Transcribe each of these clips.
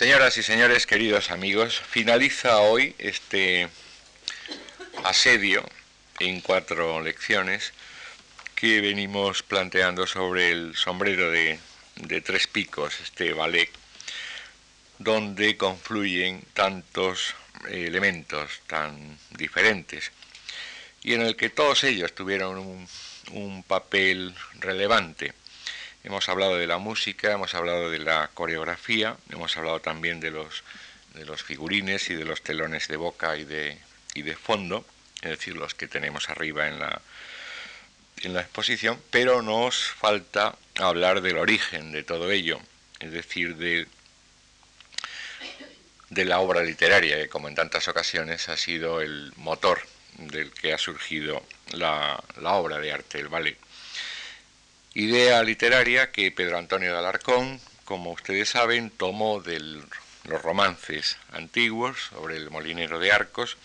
Señoras y señores, queridos amigos, finaliza hoy este asedio en cuatro lecciones que venimos planteando sobre el sombrero de, tres picos, este ballet, donde confluyen tantos elementos tan diferentes y en el que todos ellos tuvieron un, un papel relevante. Hemos hablado de la música, hemos hablado de la coreografía, hemos hablado también de los, de los figurines y de los telones de boca y de, y de fondo, es decir, los que tenemos arriba en la, en la exposición, pero nos falta hablar del origen de todo ello, es decir, de, la obra literaria, que como en tantas ocasiones ha sido el motor del que ha surgido la, obra de arte, el ballet. Idea literaria que Pedro Antonio de Alarcón, como ustedes saben, tomó de los romances antiguos sobre el molinero de Arcos,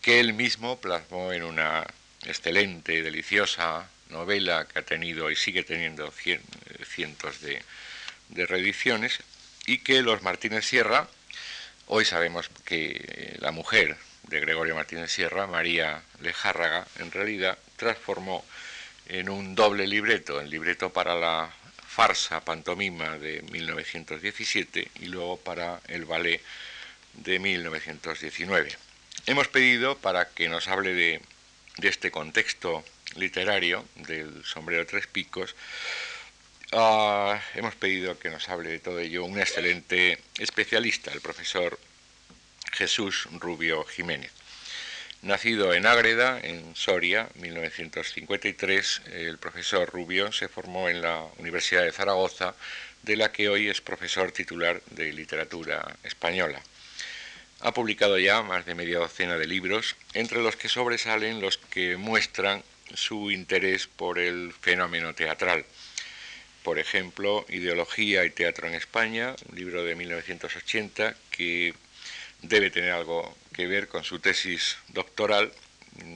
que él mismo plasmó en una excelente, deliciosa novela que ha tenido y sigue teniendo cientos de, de reediciones, y que los Martínez Sierra, hoy sabemos que la mujer de Gregorio Martínez Sierra, María Lejárraga, en realidad transformó en un doble libreto, el libreto para la farsa pantomima de 1917 y luego para el ballet de 1919. Hemos pedido para que nos hable de, este contexto literario del sombrero tres picos, ah, hemos pedido que nos hable de todo ello un excelente especialista, el profesor Jesús Rubio Jiménez. Nacido en Ágreda, en Soria, 1953, el profesor Rubio se formó en la Universidad de Zaragoza, de la que hoy es profesor titular de literatura española. Ha publicado ya más de media docena de libros, entre los que sobresalen los que muestran su interés por el fenómeno teatral. Por ejemplo, Ideología y Teatro en España, un libro de 1980 que debe tener algo que ver con su tesis doctoral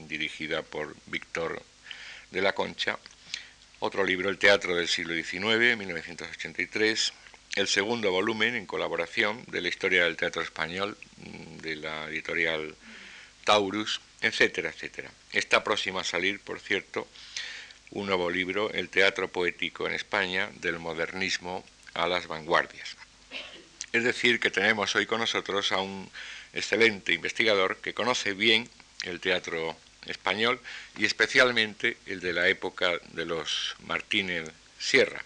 dirigida por Víctor de la Concha. Otro libro, El Teatro del siglo XIX, 1983. El segundo volumen, en colaboración, de la historia del teatro español, de la editorial Taurus, etcétera, etcétera. Está próximo a salir, por cierto, un nuevo libro, El Teatro Poético en España, del modernismo a las vanguardias. Es decir, que tenemos hoy con nosotros a un excelente investigador que conoce bien el teatro español y especialmente el de la época de los Martínez Sierra,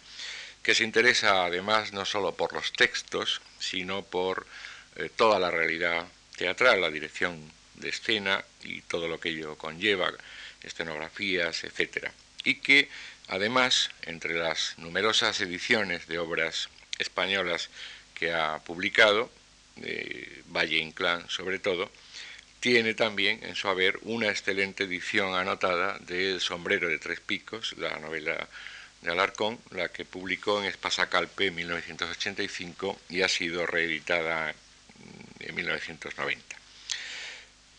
que se interesa además no solo por los textos, sino por eh, toda la realidad teatral, la dirección de escena y todo lo que ello conlleva, escenografías, etc. Y que además, entre las numerosas ediciones de obras españolas que ha publicado, Valle Inclán sobre todo, tiene también en su haber una excelente edición anotada de El sombrero de tres picos, la novela de Alarcón, la que publicó en Espasacalpe en 1985 y ha sido reeditada en 1990.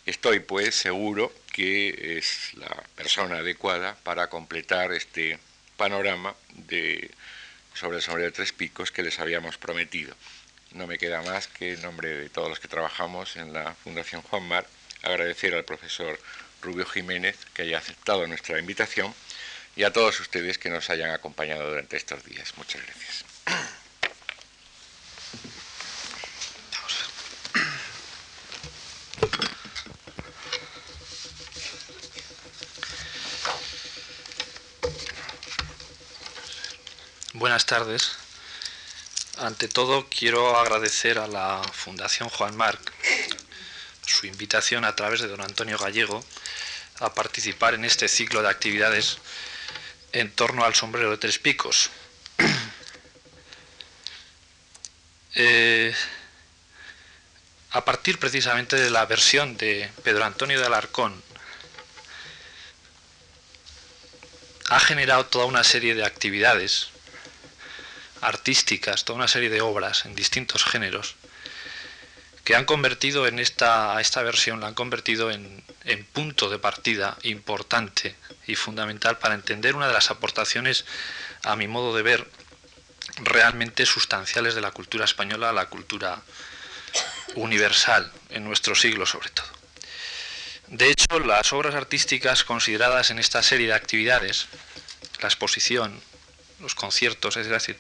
Estoy pues seguro que es la persona adecuada para completar este panorama de sobre el sombrero de tres picos que les habíamos prometido. No me queda más que en nombre de todos los que trabajamos en la Fundación Juan Mar agradecer al profesor Rubio Jiménez que haya aceptado nuestra invitación y a todos ustedes que nos hayan acompañado durante estos días. Muchas gracias. Buenas tardes. Ante todo, quiero agradecer a la Fundación Juan Marc su invitación a través de don Antonio Gallego a participar en este ciclo de actividades en torno al sombrero de tres picos. Eh, a partir precisamente de la versión de Pedro Antonio de Alarcón, ha generado toda una serie de actividades artísticas, toda una serie de obras en distintos géneros, que han convertido en esta, esta versión, la han convertido en, en punto de partida importante y fundamental para entender una de las aportaciones, a mi modo de ver, realmente sustanciales de la cultura española, la cultura universal, en nuestro siglo sobre todo. De hecho, las obras artísticas consideradas en esta serie de actividades, la exposición, los conciertos, es decir,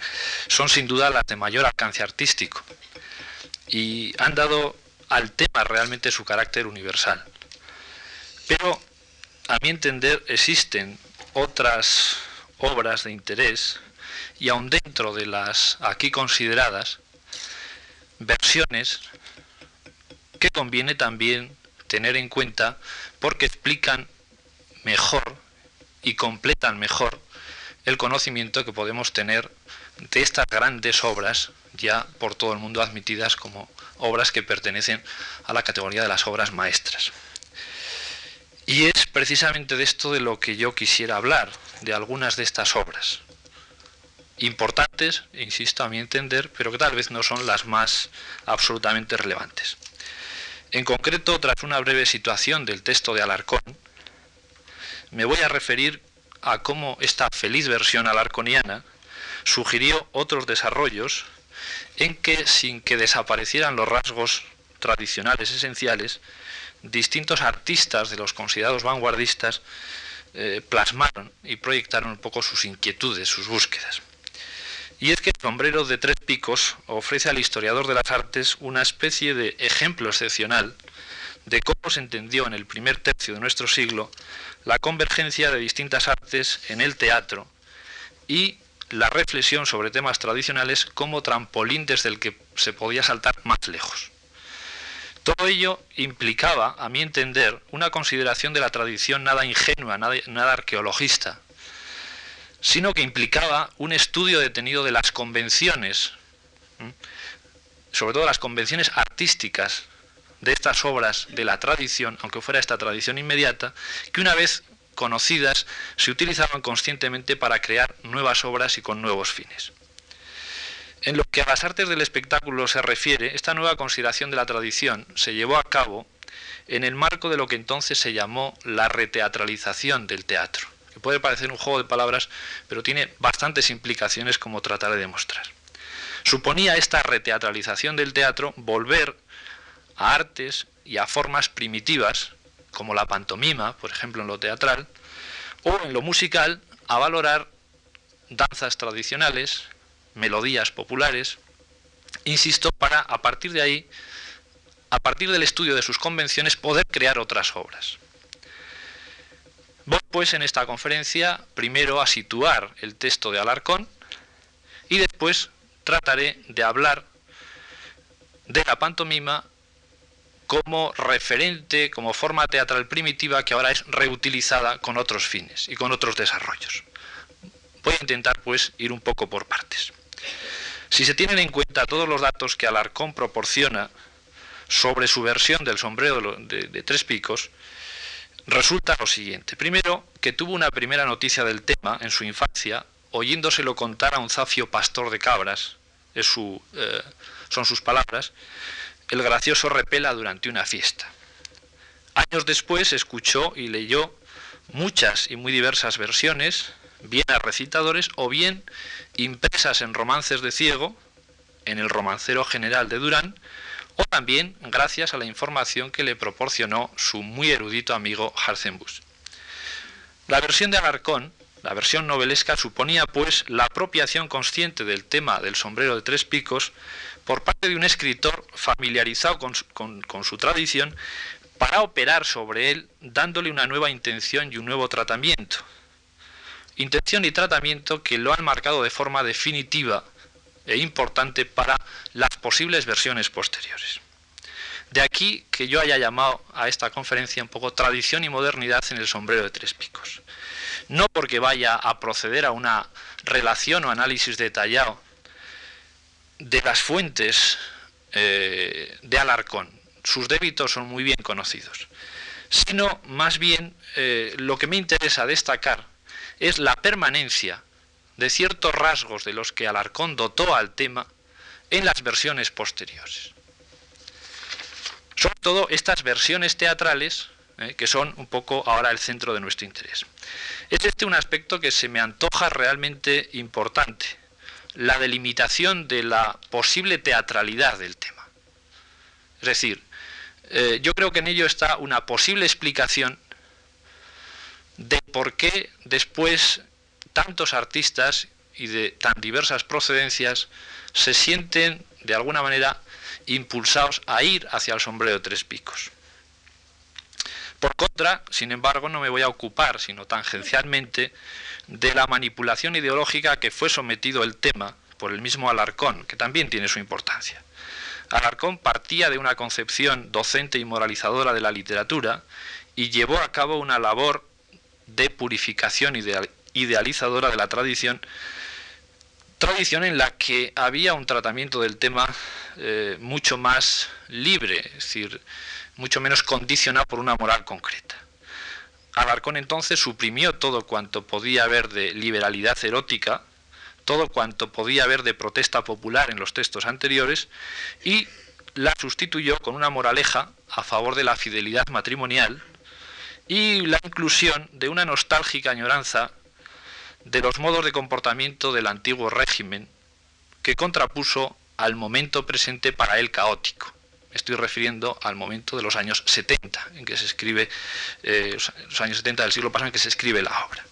son sin duda las de mayor alcance artístico y han dado al tema realmente su carácter universal. Pero, a mi entender, existen otras obras de interés y aun dentro de las aquí consideradas, versiones que conviene también tener en cuenta porque explican mejor y completan mejor el conocimiento que podemos tener de estas grandes obras ya por todo el mundo admitidas como obras que pertenecen a la categoría de las obras maestras. Y es precisamente de esto de lo que yo quisiera hablar, de algunas de estas obras. Importantes, insisto, a mi entender, pero que tal vez no son las más absolutamente relevantes. En concreto, tras una breve situación del texto de Alarcón, me voy a referir a cómo esta feliz versión alarconiana sugirió otros desarrollos en que, sin que desaparecieran los rasgos tradicionales esenciales, distintos artistas de los considerados vanguardistas eh, plasmaron y proyectaron un poco sus inquietudes, sus búsquedas. Y es que el sombrero de tres picos ofrece al historiador de las artes una especie de ejemplo excepcional de cómo se entendió en el primer tercio de nuestro siglo la convergencia de distintas artes en el teatro y la reflexión sobre temas tradicionales como trampolín desde el que se podía saltar más lejos. Todo ello implicaba, a mi entender, una consideración de la tradición nada ingenua, nada, nada arqueologista, sino que implicaba un estudio detenido de las convenciones, sobre todo las convenciones artísticas de estas obras de la tradición, aunque fuera esta tradición inmediata, que una vez conocidas se utilizaban conscientemente para crear nuevas obras y con nuevos fines. En lo que a las artes del espectáculo se refiere, esta nueva consideración de la tradición se llevó a cabo en el marco de lo que entonces se llamó la reteatralización del teatro que puede parecer un juego de palabras, pero tiene bastantes implicaciones como trataré de mostrar. Suponía esta reteatralización del teatro volver a artes y a formas primitivas, como la pantomima, por ejemplo, en lo teatral, o en lo musical, a valorar danzas tradicionales, melodías populares, insisto, para a partir de ahí, a partir del estudio de sus convenciones, poder crear otras obras. Voy pues en esta conferencia primero a situar el texto de Alarcón y después trataré de hablar de la pantomima como referente, como forma teatral primitiva que ahora es reutilizada con otros fines y con otros desarrollos. Voy a intentar pues ir un poco por partes. Si se tienen en cuenta todos los datos que Alarcón proporciona sobre su versión del sombrero de, tres picos, resulta lo siguiente. Primero, que tuvo una primera noticia del tema en su infancia, oyéndoselo contar a un zafio pastor de cabras, eh, son sus palabras, el gracioso repela durante una fiesta. Años después escuchó y leyó muchas y muy diversas versiones, bien a recitadores o bien impresas en romances de ciego, en el romancero general de Durán, o también gracias a la información que le proporcionó su muy erudito amigo Harzenbus. La versión de Alarcón, la versión novelesca, suponía pues la apropiación consciente del tema del sombrero de tres picos por parte de un escritor familiarizado con, su tradición para operar sobre él dándole una nueva intención y un nuevo tratamiento. Intención y tratamiento que lo han marcado de forma definitiva e importante para las posibles versiones posteriores. De aquí que yo haya llamado a esta conferencia un poco tradición y modernidad en el sombrero de tres picos. No porque vaya a proceder a una relación o análisis detallado de las fuentes eh, de Alarcón, sus débitos son muy bien conocidos, sino más bien eh, lo que me interesa destacar es la permanencia de ciertos rasgos de los que Alarcón dotó al tema en las versiones posteriores. Sobre todo estas versiones teatrales, eh, que son un poco ahora el centro de nuestro interés. Es este un aspecto que se me antoja realmente importante, la delimitación de la posible teatralidad del tema. Es decir, eh, yo creo que en ello está una posible explicación de por qué después tantos artistas y de tan diversas procedencias se sienten de alguna manera impulsados a ir hacia el sombrero de tres picos. Por contra, sin embargo, no me voy a ocupar, sino tangencialmente, de la manipulación ideológica que fue sometido el tema por el mismo Alarcón, que también tiene su importancia. Alarcón partía de una concepción docente y moralizadora de la literatura y llevó a cabo una labor de purificación idealizadora de la tradición, tradición en la que había un tratamiento del tema eh, mucho más libre, es decir, mucho menos condicionado por una moral concreta. Alarcón entonces suprimió todo cuanto podía haber de liberalidad erótica, todo cuanto podía haber de protesta popular en los textos anteriores y la sustituyó con una moraleja a favor de la fidelidad matrimonial y la inclusión de una nostálgica añoranza de los modos de comportamiento del antiguo régimen que contrapuso al momento presente para él caótico. Estoy refiriendo al momento de los años 70, en que se escribe, eh, los años 70 del siglo pasado en que se escribe la obra.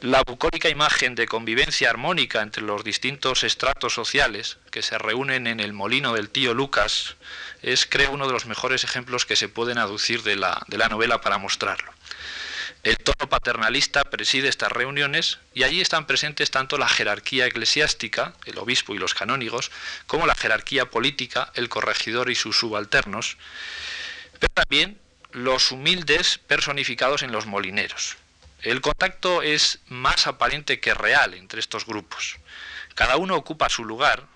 La bucólica imagen de convivencia armónica entre los distintos estratos sociales que se reúnen en el molino del tío Lucas es, creo, uno de los mejores ejemplos que se pueden aducir de la, de la novela para mostrarlo. El tono paternalista preside estas reuniones y allí están presentes tanto la jerarquía eclesiástica, el obispo y los canónigos, como la jerarquía política, el corregidor y sus subalternos, pero también los humildes personificados en los molineros. El contacto es más aparente que real entre estos grupos. Cada uno ocupa su lugar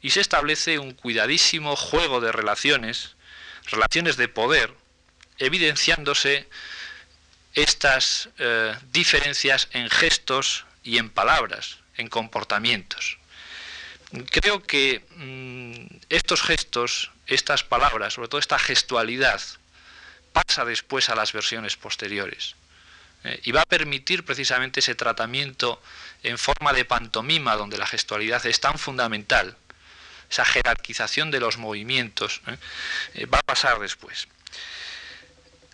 y se establece un cuidadísimo juego de relaciones, relaciones de poder, evidenciándose estas eh, diferencias en gestos y en palabras, en comportamientos. Creo que mm, estos gestos, estas palabras, sobre todo esta gestualidad, pasa después a las versiones posteriores. Eh, y va a permitir precisamente ese tratamiento en forma de pantomima, donde la gestualidad es tan fundamental, esa jerarquización de los movimientos, eh, va a pasar después.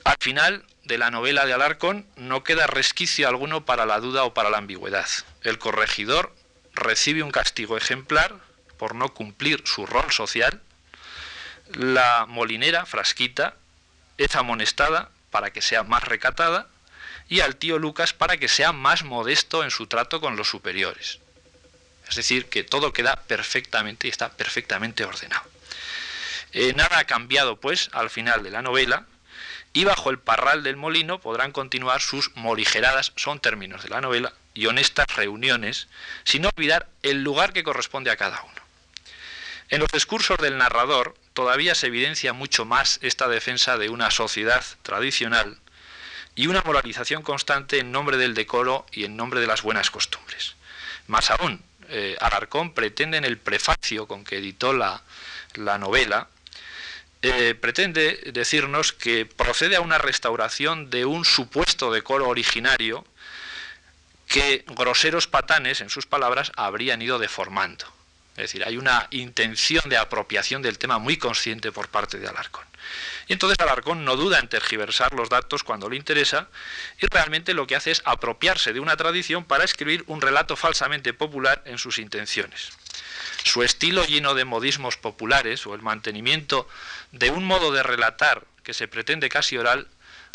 Al final, de la novela de Alarcón no queda resquicio alguno para la duda o para la ambigüedad. El corregidor recibe un castigo ejemplar por no cumplir su rol social. La molinera, Frasquita, es amonestada para que sea más recatada y al tío Lucas para que sea más modesto en su trato con los superiores. Es decir, que todo queda perfectamente y está perfectamente ordenado. Eh, nada ha cambiado, pues, al final de la novela, y bajo el parral del molino podrán continuar sus morigeradas, son términos de la novela, y honestas reuniones, sin olvidar el lugar que corresponde a cada uno. En los discursos del narrador todavía se evidencia mucho más esta defensa de una sociedad tradicional y una moralización constante en nombre del decoro y en nombre de las buenas costumbres. Más aún, eh, Alarcón pretende en el prefacio con que editó la, la novela eh, pretende decirnos que procede a una restauración de un supuesto decoro originario que groseros patanes, en sus palabras, habrían ido deformando. Es decir, hay una intención de apropiación del tema muy consciente por parte de Alarcón. Y entonces Alarcón no duda en tergiversar los datos cuando le interesa y realmente lo que hace es apropiarse de una tradición para escribir un relato falsamente popular en sus intenciones. Su estilo lleno de modismos populares o el mantenimiento de un modo de relatar que se pretende casi oral,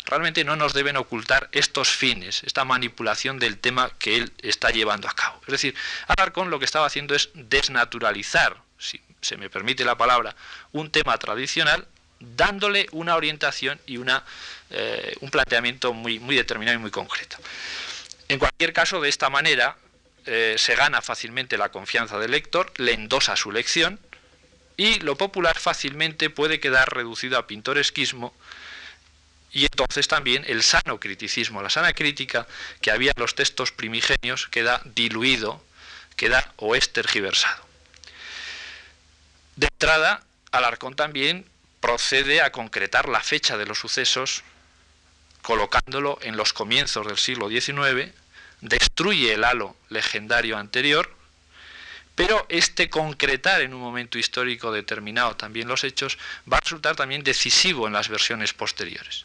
realmente no nos deben ocultar estos fines, esta manipulación del tema que él está llevando a cabo. Es decir, Alarcón lo que estaba haciendo es desnaturalizar, si se me permite la palabra, un tema tradicional, dándole una orientación y una, eh, un planteamiento muy, muy determinado y muy concreto. En cualquier caso, de esta manera eh, se gana fácilmente la confianza del lector, le endosa su lección, y lo popular fácilmente puede quedar reducido a pintoresquismo y entonces también el sano criticismo, la sana crítica que había en los textos primigenios queda diluido, queda o es tergiversado. De entrada, Alarcón también procede a concretar la fecha de los sucesos colocándolo en los comienzos del siglo XIX, destruye el halo legendario anterior Pero este concretar en un momento histórico determinado también los hechos va a resultar también decisivo en las versiones posteriores.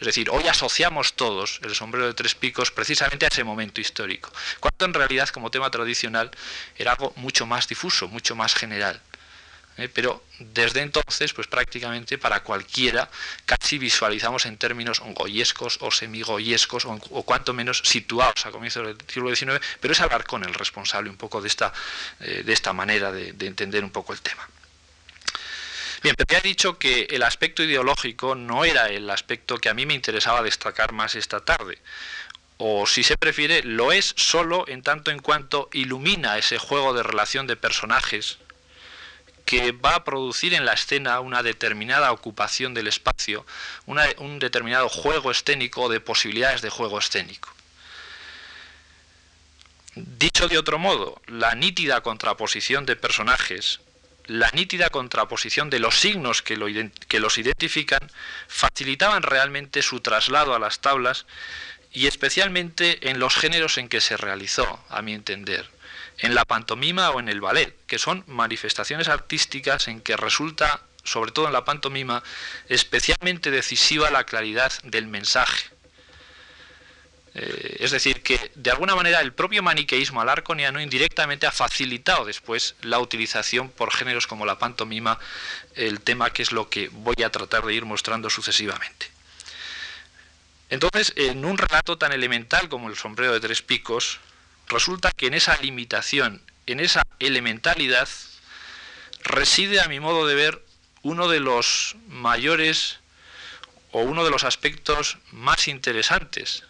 Es decir, hoy asociamos todos el sombrero de tres picos precisamente a ese momento histórico, cuando en realidad como tema tradicional era algo mucho más difuso, mucho más general. ¿Eh? pero desde entonces, pues prácticamente para cualquiera, casi visualizamos en términos goyescos o semigoyescos, o, o cuanto menos situados a comienzos del siglo XIX, pero es Alarcón el responsable un poco de esta, eh, de esta manera de, de entender un poco el tema. Bien, pero ya he dicho que el aspecto ideológico no era el aspecto que a mí me interesaba destacar más esta tarde. O si se prefiere, lo es solo en tanto en cuanto ilumina ese juego de relación de personajes que va a producir en la escena una determinada ocupación del espacio, un determinado juego escénico o de posibilidades de juego escénico. Dicho de otro modo, la nítida contraposición de personajes, la nítida contraposición de los signos que, que los identifican, facilitaban realmente su traslado a las tablas y especialmente en los géneros en que se realizó, a mi entender en la pantomima o en el ballet, que son manifestaciones artísticas en que resulta, sobre todo en la pantomima, especialmente decisiva la claridad del mensaje. Eh, es decir, que de alguna manera el propio maniqueísmo alarconiano indirectamente ha facilitado después la utilización por géneros como la pantomima, el tema que es lo que voy a tratar de ir mostrando sucesivamente. Entonces, en un relato tan elemental como el sombrero de tres picos, resulta que en esa limitación, en esa elementalidad, reside, a mi modo de ver, uno de los mayores o uno de los aspectos más interesantes.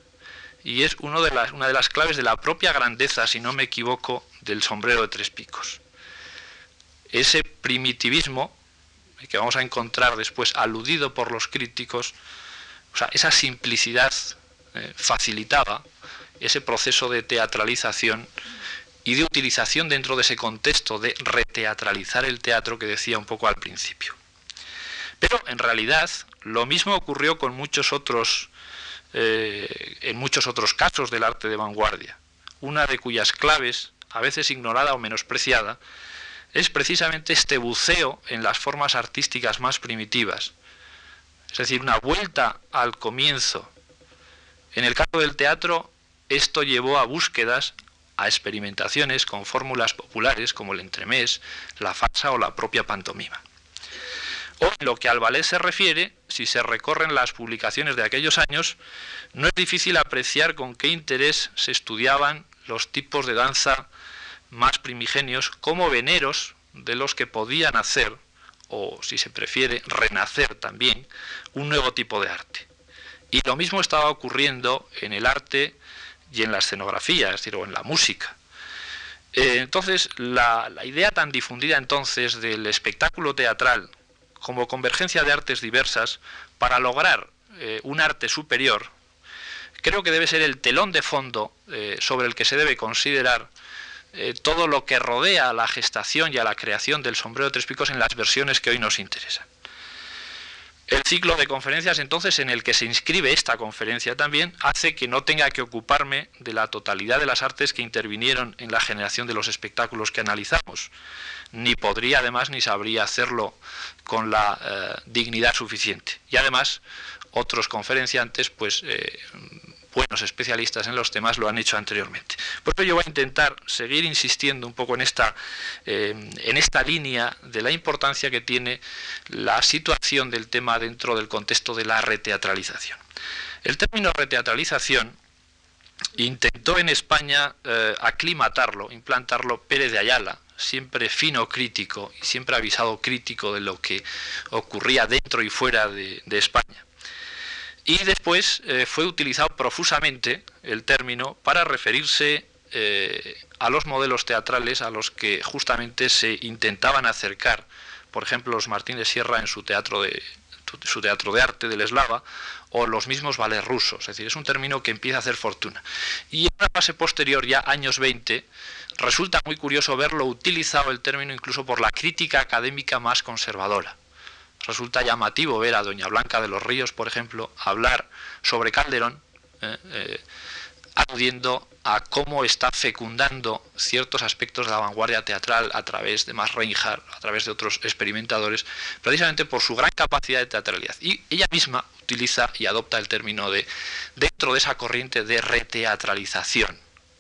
Y es uno de las, una de las claves de la propia grandeza, si no me equivoco, del sombrero de tres picos. Ese primitivismo que vamos a encontrar después aludido por los críticos, o sea, esa simplicidad eh, facilitaba ese proceso de teatralización y de utilización dentro de ese contexto de reteatralizar el teatro que decía un poco al principio. Pero en realidad lo mismo ocurrió con muchos otros, eh, en muchos otros casos del arte de vanguardia, una de cuyas claves, a veces ignorada o menospreciada, es precisamente este buceo en las formas artísticas más primitivas, es decir, una vuelta al comienzo. En el caso del teatro, esto llevó a búsquedas, a experimentaciones con fórmulas populares como el entremés, la farsa o la propia pantomima. O en lo que al ballet se refiere, si se recorren las publicaciones de aquellos años, no es difícil apreciar con qué interés se estudiaban los tipos de danza más primigenios como veneros de los que podían hacer, o si se prefiere, renacer también, un nuevo tipo de arte. Y lo mismo estaba ocurriendo en el arte y en la escenografía, es decir, o en la música. Eh, entonces, la, idea tan difundida entonces del espectáculo teatral como convergencia de artes diversas para lograr eh, un arte superior, creo que debe ser el telón de fondo eh, sobre el que se debe considerar todo lo que rodea a la gestación y a la creación del sombrero de tres picos en las versiones que hoy nos interesan. El ciclo de conferencias entonces en el que se inscribe esta conferencia también hace que no tenga que ocuparme de la totalidad de las artes que intervinieron en la generación de los espectáculos que analizamos. Ni podría además ni sabría hacerlo con la eh, dignidad suficiente. Y además otros conferenciantes pues eh, buenos especialistas en los temas lo han hecho anteriormente. Por eso yo voy a intentar seguir insistiendo un poco en esta, eh, en esta línea de la importancia que tiene la situación del tema dentro del contexto de la reteatralización. El término reteatralización intentó en España eh, aclimatarlo, implantarlo Pérez de Ayala, siempre fino crítico y siempre avisado crítico de lo que ocurría dentro y fuera de España. Y después eh, fue utilizado profusamente el término para referirse eh, a los modelos teatrales a los que justamente se intentaban acercar, por ejemplo, los Martín de Sierra en su teatro de, su teatro de arte del eslava, o los mismos ballets rusos. Es decir, es un término que empieza a hacer fortuna. Y en una fase posterior, ya años 20, resulta muy curioso verlo utilizado el término incluso por la crítica académica más conservadora. Resulta llamativo ver a Doña Blanca de los Ríos, por ejemplo, hablar sobre Calderón, eh, eh, aludiendo a cómo está fecundando ciertos aspectos de la vanguardia teatral a través de Max Reinhardt, a través de otros experimentadores, precisamente por su gran capacidad de teatralidad. Y ella misma utiliza y adopta el término de dentro de esa corriente de reteatralización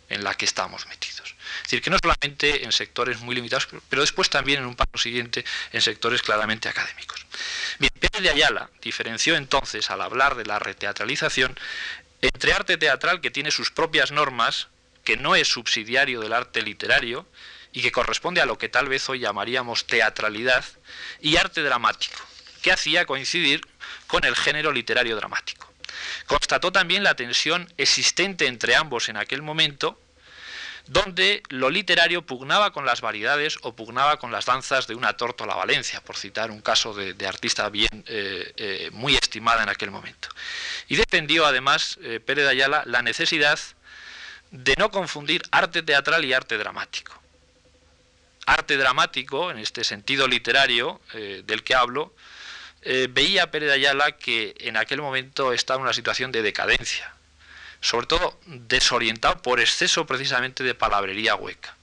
en la que estamos metidos. Es decir, que no solamente en sectores muy limitados, pero después también en un paso siguiente en sectores claramente académicos. Bien, Pérez de Ayala diferenció entonces, al hablar de la reteatralización, entre arte teatral que tiene sus propias normas, que no es subsidiario del arte literario y que corresponde a lo que tal vez hoy llamaríamos teatralidad, y arte dramático, que hacía coincidir con el género literario dramático. Constató también la tensión existente entre ambos en aquel momento, donde lo literario pugnaba con las variedades o pugnaba con las danzas de una tórtola Valencia, por citar un caso de, artista bien eh, eh, muy estimada en aquel momento. Y defendió además eh, Pérez de Ayala la necesidad de no confundir arte teatral y arte dramático. Arte dramático, en este sentido literario del que hablo, veía Pérez de Ayala que en aquel momento estaba en una situación de decadencia sobre todo desorientado por exceso precisamente de palabrería hueca.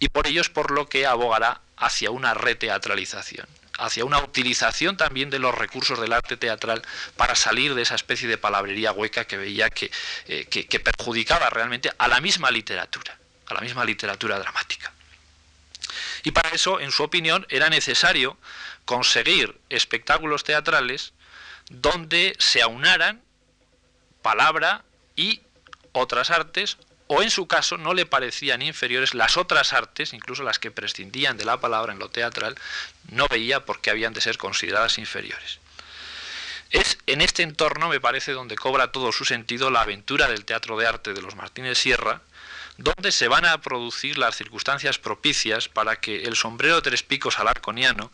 Y por ello es por lo que abogará hacia una reteatralización, hacia una utilización también de los recursos del arte teatral para salir de esa especie de palabrería hueca que veía que, eh, que perjudicaba realmente a la misma literatura, a la misma literatura dramática. Y para eso, en su opinión, era necesario conseguir espectáculos teatrales donde se aunaran palabra y otras artes, o en su caso no le parecían inferiores las otras artes, incluso las que prescindían de la palabra en lo teatral, no veía por qué habían de ser consideradas inferiores. Es en este entorno, me parece, donde cobra todo su sentido la aventura del teatro de arte de los Martínez Sierra, donde se van a producir las circunstancias propicias para que el sombrero de tres picos alarconiano,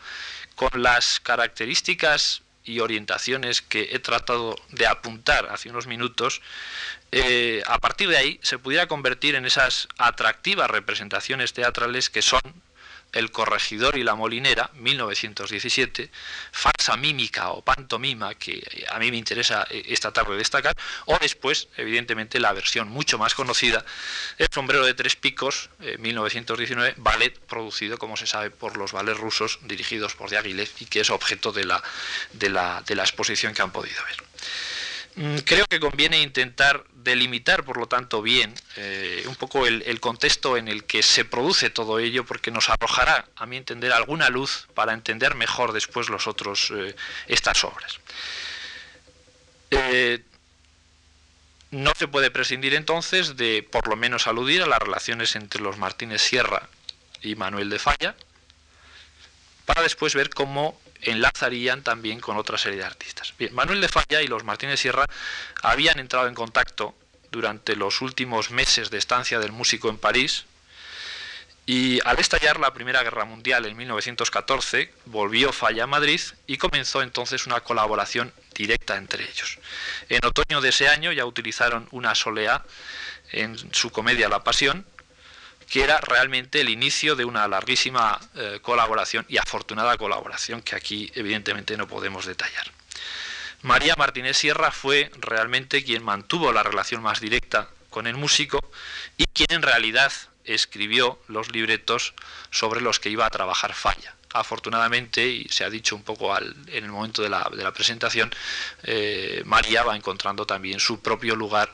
con las características y orientaciones que he tratado de apuntar hace unos minutos, eh, a partir de ahí se pudiera convertir en esas atractivas representaciones teatrales que son el corregidor y la molinera, 1917, falsa mímica o pantomima, que a mí me interesa eh, esta tarde destacar, o después, evidentemente, la versión mucho más conocida, El sombrero de tres picos, 1919, ballet producido, como se sabe, por los ballets rusos dirigidos por Diaghilev y que es objeto de la exposición que han podido ver. Mm, creo que conviene intentar delimitar, por lo tanto, bien eh, un poco el, contexto en el que se produce todo ello, porque nos arrojará, a mi entender, alguna luz para entender mejor después los otros eh, estas obras. Eh, no se puede prescindir entonces de, por lo menos, aludir a las relaciones entre los Martínez Sierra y Manuel de Falla, para después ver cómo enlazarían también con otra serie de artistas. Bien, Manuel de Falla y los Martínez Sierra habían entrado en contacto durante los últimos meses de estancia del músico en París y al estallar la Primera Guerra Mundial en 1914 volvió Falla a Madrid y comenzó entonces una colaboración directa entre ellos. En otoño de ese año ya utilizaron una solea en su comedia La Pasión que era realmente el inicio de una larguísima eh, colaboración y afortunada colaboración que aquí evidentemente no podemos detallar. María Martínez Sierra fue realmente quien mantuvo la relación más directa con el músico y quien en realidad escribió los libretos sobre los que iba a trabajar Falla. Afortunadamente, y se ha dicho un poco en el momento de la, presentación, eh, María va encontrando también su propio lugar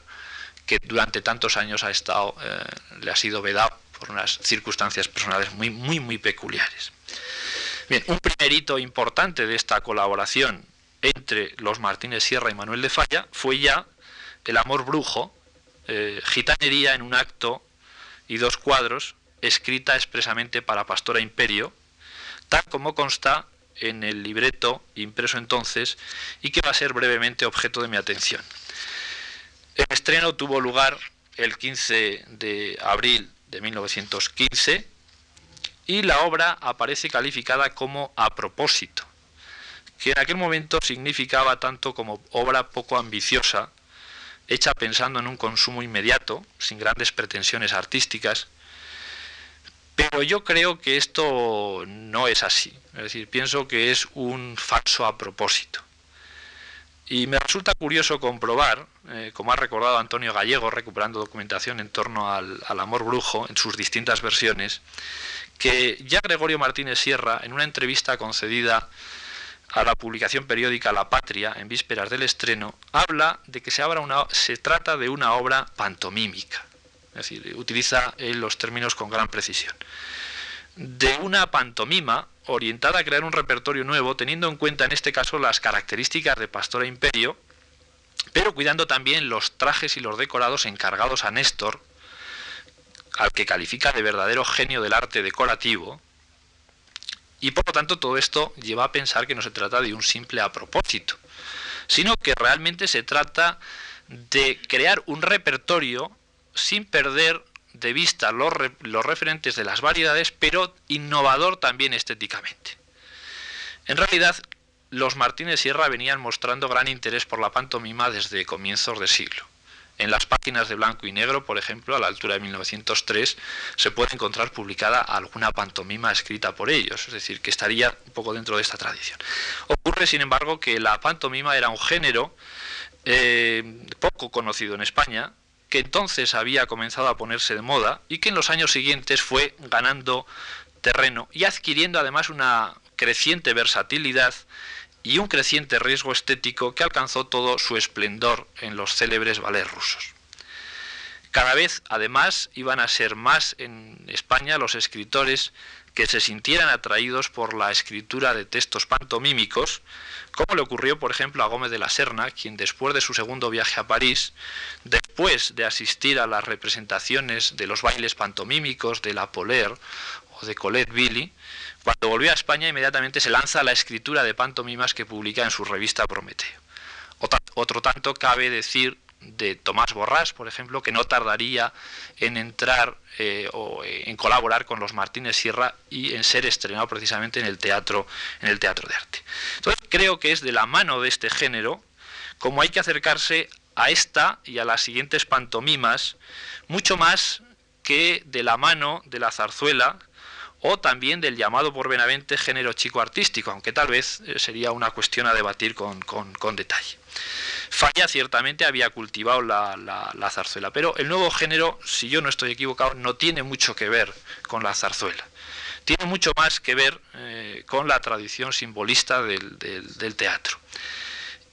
que durante tantos años ha estado, eh, le ha sido vedado por unas circunstancias personales muy, muy, muy peculiares. Bien, un primer hito importante de esta colaboración entre los Martínez Sierra y Manuel de Falla fue ya El amor brujo, eh, gitanería en un acto y dos cuadros, escrita expresamente para Pastora Imperio, tal como consta en el libreto impreso entonces y que va a ser brevemente objeto de mi atención. El estreno tuvo lugar el 15 de abril de 1915 y la obra aparece calificada como a propósito, que en aquel momento significaba tanto como obra poco ambiciosa, hecha pensando en un consumo inmediato, sin grandes pretensiones artísticas, pero yo creo que esto no es así, es decir, pienso que es un falso a propósito. Y me resulta curioso comprobar, eh, como ha recordado Antonio Gallego, recuperando documentación en torno al, amor brujo en sus distintas versiones, que ya Gregorio Martínez Sierra, en una entrevista concedida a la publicación periódica La Patria, en vísperas del estreno, habla de que se, una, se trata de una obra pantomímica. Es decir, utiliza los términos con gran precisión. De una pantomima orientada a crear un repertorio nuevo, teniendo en cuenta en este caso las características de Pastora Imperio, pero cuidando también los trajes y los decorados encargados a Néstor, al que califica de verdadero genio del arte decorativo, y por lo tanto todo esto lleva a pensar que no se trata de un simple a propósito, sino que realmente se trata de crear un repertorio sin perder de vista los, los referentes de las variedades, pero innovador también estéticamente. En realidad, los Martínez Sierra venían mostrando gran interés por la pantomima desde comienzos de siglo. En las páginas de blanco y negro, por ejemplo, a la altura de 1903, se puede encontrar publicada alguna pantomima escrita por ellos, es decir, que estaría un poco dentro de esta tradición. Ocurre, sin embargo, que la pantomima era un género eh, poco conocido en España, que entonces había comenzado a ponerse de moda y que en los años siguientes fue ganando terreno y adquiriendo además una creciente versatilidad y un creciente riesgo estético que alcanzó todo su esplendor en los célebres ballets rusos. Cada vez, además, iban a ser más en España los escritores que se sintieran atraídos por la escritura de textos pantomímicos, como le ocurrió, por ejemplo, a Gómez de la Serna, quien después de su segundo viaje a París, después de asistir a las representaciones de los bailes pantomímicos de La Poler o de Colette Billy, cuando volvió a España inmediatamente se lanza a la escritura de pantomimas que publica en su revista Prometeo. Otro tanto cabe decir de Tomás Borrás, por ejemplo, que no tardaría en entrar eh, o eh, en colaborar con los Martínez Sierra y en ser estrenado precisamente en el teatro, en el teatro de arte. Entonces creo que es de la mano de este género como hay que acercarse a esta y a las siguientes pantomimas mucho más que de la mano de la zarzuela o también del llamado por Benavente género chico artístico, aunque tal vez eh, sería una cuestión a debatir con, detalle. Falla ciertamente había cultivado la, la, zarzuela, pero el nuevo género, si yo no estoy equivocado, no tiene mucho que ver con la zarzuela. Tiene mucho más que ver eh, con la tradición simbolista del, teatro.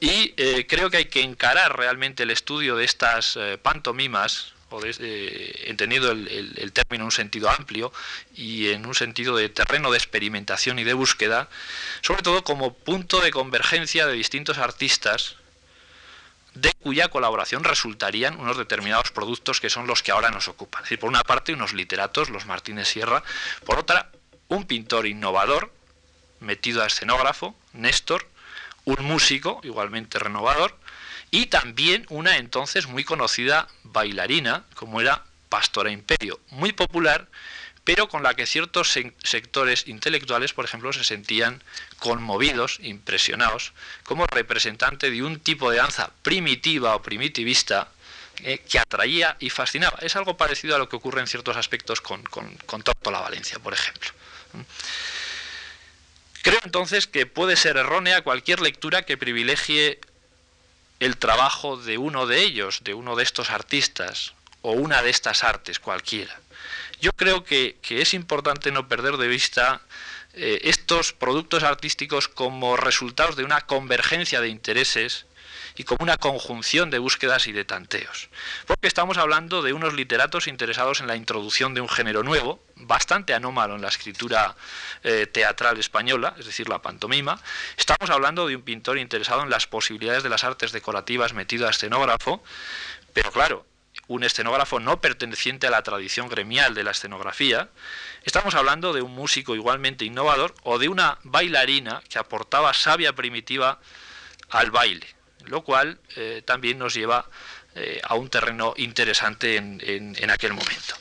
Y eh, creo que hay que encarar realmente el estudio de estas pantomimas, o eh, entendido el, término en un sentido amplio y en un sentido de terreno de experimentación y de búsqueda, sobre todo como punto de convergencia de distintos artistas de cuya colaboración resultarían unos determinados productos que son los que ahora nos ocupan. Es decir, por una parte unos literatos, los Martínez Sierra, por otra un pintor innovador, metido a escenógrafo, Néstor, un músico igualmente renovador, y también una entonces muy conocida bailarina, como era Pastora Imperio, muy popular, pero con la que ciertos sectores intelectuales, por ejemplo, se sentían conmovidos, impresionados, como representante de un tipo de danza primitiva o primitivista eh, que atraía y fascinaba. Es algo parecido a lo que ocurre en ciertos aspectos con, con, la Valencia, por ejemplo. Creo entonces que puede ser errónea cualquier lectura que privilegie el trabajo de uno de ellos, de uno de estos artistas, o una de estas artes cualquiera. Yo creo que, es importante no perder de vista eh, estos productos artísticos como resultados de una convergencia de intereses y como una conjunción de búsquedas y de tanteos. Porque estamos hablando de unos literatos interesados en la introducción de un género nuevo, bastante anómalo en la escritura eh, teatral española, es decir, la pantomima. Estamos hablando de un pintor interesado en las posibilidades de las artes decorativas metido a escenógrafo, pero claro, un escenógrafo no perteneciente a la tradición gremial de la escenografía, estamos hablando de un músico igualmente innovador o de una bailarina que aportaba sabia primitiva al baile lo cual eh, también nos lleva eh, a un terreno interesante en, aquel momento.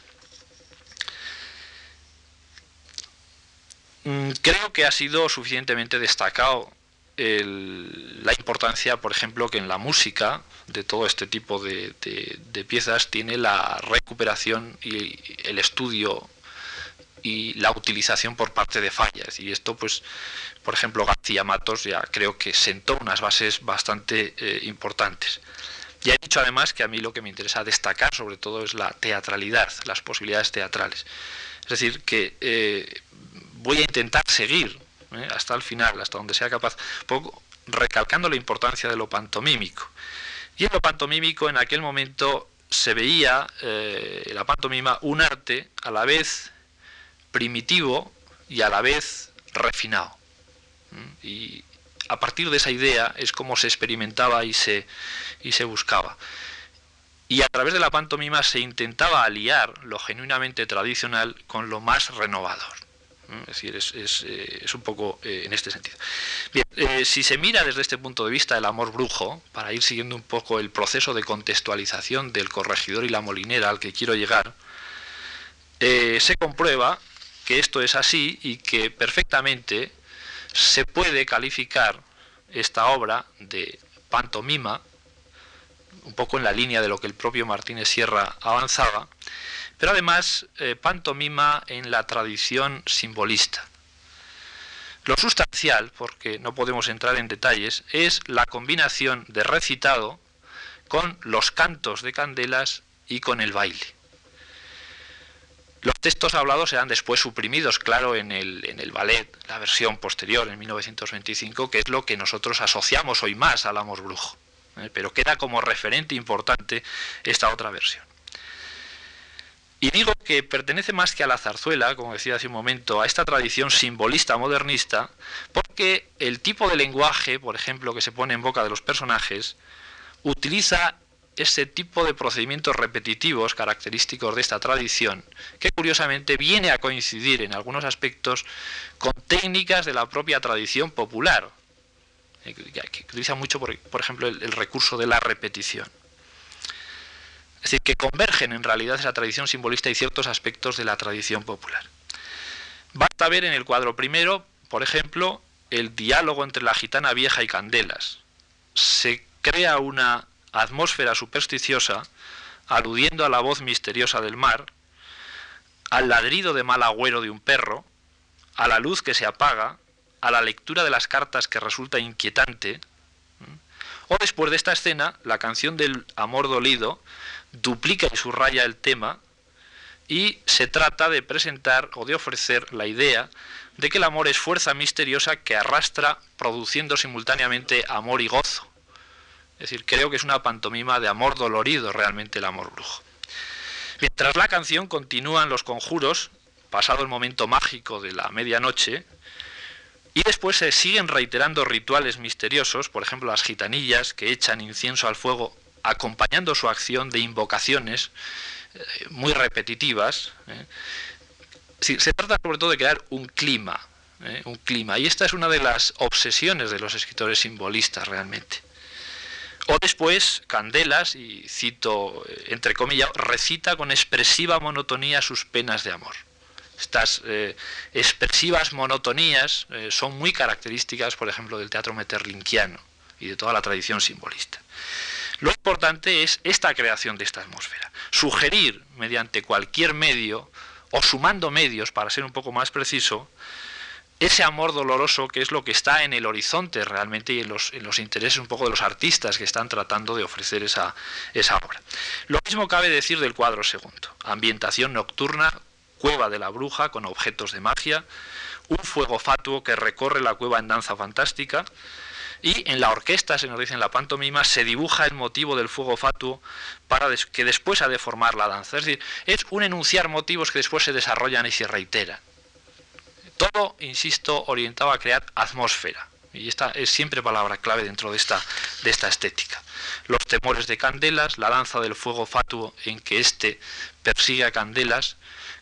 Mm, creo que ha sido suficientemente destacado la importancia, por ejemplo, que en la música de todo este tipo de, piezas tiene la recuperación y el estudio y la utilización por parte de fallas. Y esto, pues, por ejemplo, García Matos ya creo que sentó unas bases bastante eh, importantes. Ya he dicho además que a mí lo que me interesa destacar sobre todo es la teatralidad, las posibilidades teatrales. Es decir, que eh, voy a intentar seguir eh, hasta el final, hasta donde sea capaz, poco recalcando la importancia de lo pantomímico. Y en lo pantomímico en aquel momento se veía eh, la pantomima un arte a la vez primitivo y a la vez refinado. ¿Mm? Y a partir de esa idea es como se experimentaba y se, y se buscaba. Y a través de la pantomima se intentaba aliar lo genuinamente tradicional con lo más renovador. Es decir, es, eh, un poco eh, en este sentido. Bien, eh, si se mira desde este punto de vista el amor brujo, para ir siguiendo un poco el proceso de contextualización del corregidor y la molinera al que quiero llegar, se comprueba que esto es así y que perfectamente se puede calificar esta obra de pantomima, un poco en la línea de lo que el propio Martínez Sierra avanzaba, pero además eh, pantomima en la tradición simbolista. Lo sustancial, porque no podemos entrar en detalles, es la combinación de recitado con los cantos de candelas y con el baile. Los textos hablados serán después suprimidos, claro, en el, ballet, la versión posterior, en 1925, que es lo que nosotros asociamos hoy más al amor brujo. ¿eh? Pero queda como referente importante esta otra versión. Y digo que pertenece más que a la zarzuela, como decía hace un momento, a esta tradición simbolista modernista, porque el tipo de lenguaje, por ejemplo, que se pone en boca de los personajes, utiliza ese tipo de procedimientos repetitivos característicos de esta tradición, que curiosamente viene a coincidir en algunos aspectos con técnicas de la propia tradición popular, eh, que utiliza mucho, por, ejemplo, el recurso de la repetición. Es decir, que convergen en realidad esa tradición simbolista y ciertos aspectos de la tradición popular. Basta ver en el cuadro primero, por ejemplo, el diálogo entre la gitana vieja y Candelas. Se crea una atmósfera supersticiosa aludiendo a la voz misteriosa del mar, al ladrido de mal agüero de un perro, a la luz que se apaga, a la lectura de las cartas que resulta inquietante, o después de esta escena, la canción del amor dolido duplica y subraya el tema y se trata de presentar o de ofrecer la idea de que el amor es fuerza misteriosa que arrastra produciendo simultáneamente amor y gozo. Es decir, creo que es una pantomima de amor dolorido realmente el amor brujo. Mientras la canción continúan los conjuros, pasado el momento mágico de la medianoche, y después se siguen reiterando rituales misteriosos, por ejemplo las gitanillas que echan incienso al fuego acompañando su acción de invocaciones eh, muy repetitivas. ¿eh? se trata sobre todo de crear un clima, ¿eh? un clima, y esta es una de las obsesiones de los escritores simbolistas realmente. O después, Candelas, y cito entre comillas, recita con expresiva monotonía sus penas de amor. Estas expresivas monotonías son muy características, por ejemplo, del teatro meterlinquiano y de toda la tradición simbolista. Lo importante es esta creación de esta atmósfera. Sugerir mediante cualquier medio, o sumando medios, para ser un poco más preciso, ese amor doloroso que es lo que está en el horizonte realmente y en los, intereses un poco de los artistas que están tratando de ofrecer esa, obra. Lo mismo cabe decir del cuadro segundo. Ambientación nocturna, cueva de la bruja con objetos de magia, un fuego fatuo que recorre la cueva en danza fantástica, y en la orquesta, se nos dice en la pantomima, se dibuja el motivo del fuego fatuo para que después ha de formar la danza. Es decir, es un enunciar motivos que después se desarrollan y se reiteran. Todo, insisto, orientado a crear atmósfera. Y esta es siempre palabra clave dentro de esta, de esta estética. Los temores de Candelas, la danza del fuego fatuo en que éste persigue a Candelas,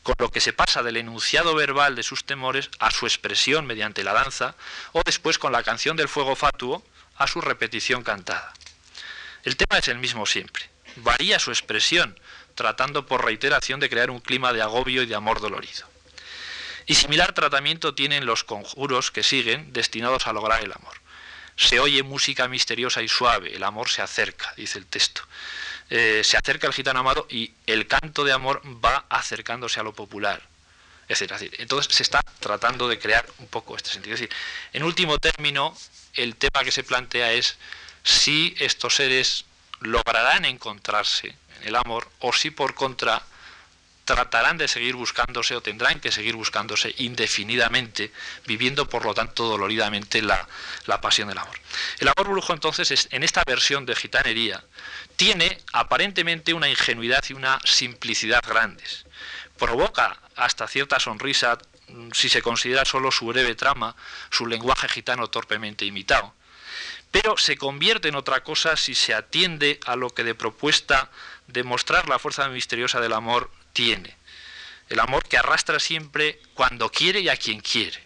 con lo que se pasa del enunciado verbal de sus temores a su expresión mediante la danza, o después con la canción del fuego fatuo a su repetición cantada. El tema es el mismo siempre. Varía su expresión, tratando por reiteración de crear un clima de agobio y de amor dolorido. Y similar tratamiento tienen los conjuros que siguen destinados a lograr el amor. Se oye música misteriosa y suave, el amor se acerca, dice el texto. Eh, se acerca el gitano amado y el canto de amor va acercándose a lo popular. etc. Entonces se está tratando de crear un poco este sentido. Es decir, en último término, el tema que se plantea es si estos seres lograrán encontrarse en el amor o si por contra tratarán de seguir buscándose o tendrán que seguir buscándose indefinidamente, viviendo por lo tanto doloridamente la, pasión del amor. El amor brujo entonces es, en esta versión de gitanería tiene aparentemente una ingenuidad y una simplicidad grandes. Provoca hasta cierta sonrisa mm, si se considera solo su breve trama, su lenguaje gitano torpemente imitado. Pero se convierte en otra cosa si se atiende a lo que de propuesta de mostrar la fuerza misteriosa del amor tiene. El amor que arrastra siempre cuando quiere y a quien quiere.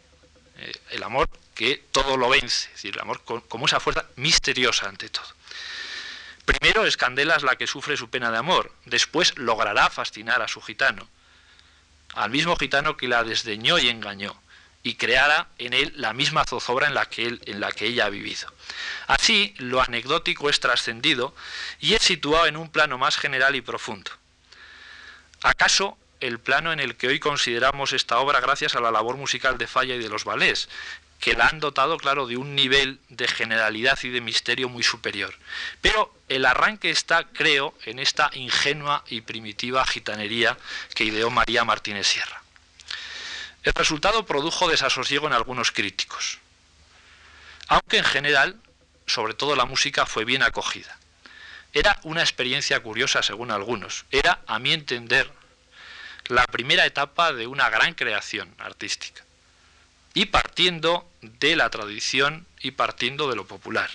Eh, el amor que todo lo vence, es decir, el amor como esa fuerza misteriosa ante todo. Primero es la que sufre su pena de amor, después logrará fascinar a su gitano, al mismo gitano que la desdeñó y engañó, y creará en él la misma zozobra en la que, él, en la que ella ha vivido. Así, lo anecdótico es trascendido y es situado en un plano más general y profundo. ¿Acaso el plano en el que hoy consideramos esta obra gracias a la labor musical de Falla y de los ballets, que la han dotado, claro, de un nivel de generalidad y de misterio muy superior. Pero el arranque está, creo, en esta ingenua y primitiva gitanería que ideó María Martínez Sierra. El resultado produjo desasosiego en algunos críticos, aunque en general, sobre todo la música, fue bien acogida. Era una experiencia curiosa según algunos. Era, a mi entender, la primera etapa de una gran creación artística. Y partiendo de la tradición y partiendo de lo popular.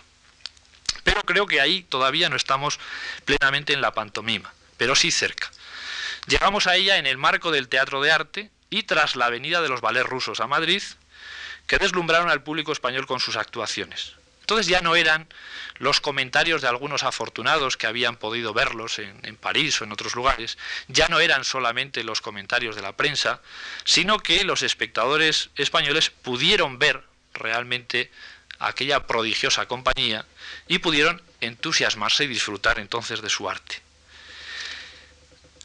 Pero creo que ahí todavía no estamos plenamente en la pantomima, pero sí cerca. Llegamos a ella en el marco del teatro de arte y tras la venida de los ballets rusos a Madrid, que deslumbraron al público español con sus actuaciones. Entonces ya no eran los comentarios de algunos afortunados que habían podido verlos en, París o en otros lugares, ya no eran solamente los comentarios de la prensa, sino que los espectadores españoles pudieron ver realmente aquella prodigiosa compañía y pudieron entusiasmarse y disfrutar entonces de su arte.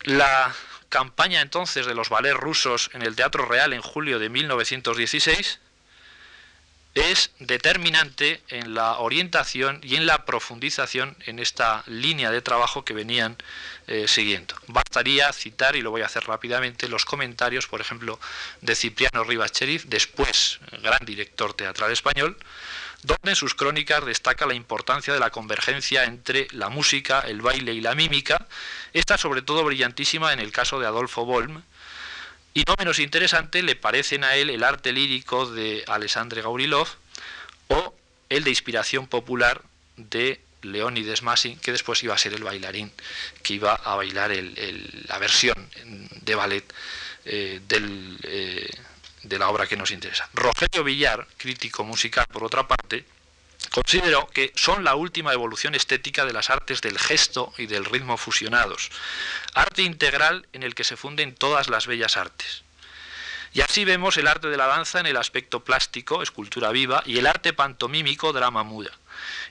La campaña entonces de los ballets rusos en el Teatro Real en julio de 1916 es determinante en la orientación y en la profundización en esta línea de trabajo que venían eh, siguiendo. Bastaría citar, y lo voy a hacer rápidamente, los comentarios, por ejemplo, de Cipriano Rivas Cherif, después gran director teatral español, donde en sus crónicas destaca la importancia de la convergencia entre la música, el baile y la mímica, esta sobre todo brillantísima en el caso de Adolfo Bolm, y no menos interesante le parecen a él el arte lírico de Alexandre Gaurilov o el de inspiración popular de Leonides Massin, que después iba a ser el bailarín que iba a bailar la versión de ballet eh, eh, de la obra que nos interesa. Rogelio Villar, crítico musical por otra parte, Considero que son la última evolución estética de las artes del gesto y del ritmo fusionados, arte integral en el que se funden todas las bellas artes. Y así vemos el arte de la danza en el aspecto plástico, escultura viva, y el arte pantomímico, drama muda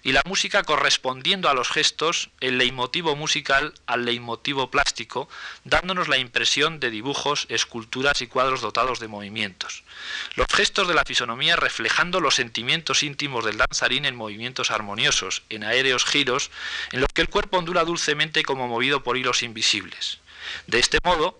y la música correspondiendo a los gestos, el leitmotivo musical al leitmotivo plástico, dándonos la impresión de dibujos, esculturas y cuadros dotados de movimientos. Los gestos de la fisonomía reflejando los sentimientos íntimos del danzarín en movimientos armoniosos, en aéreos giros, en los que el cuerpo ondula dulcemente como movido por hilos invisibles. De este modo,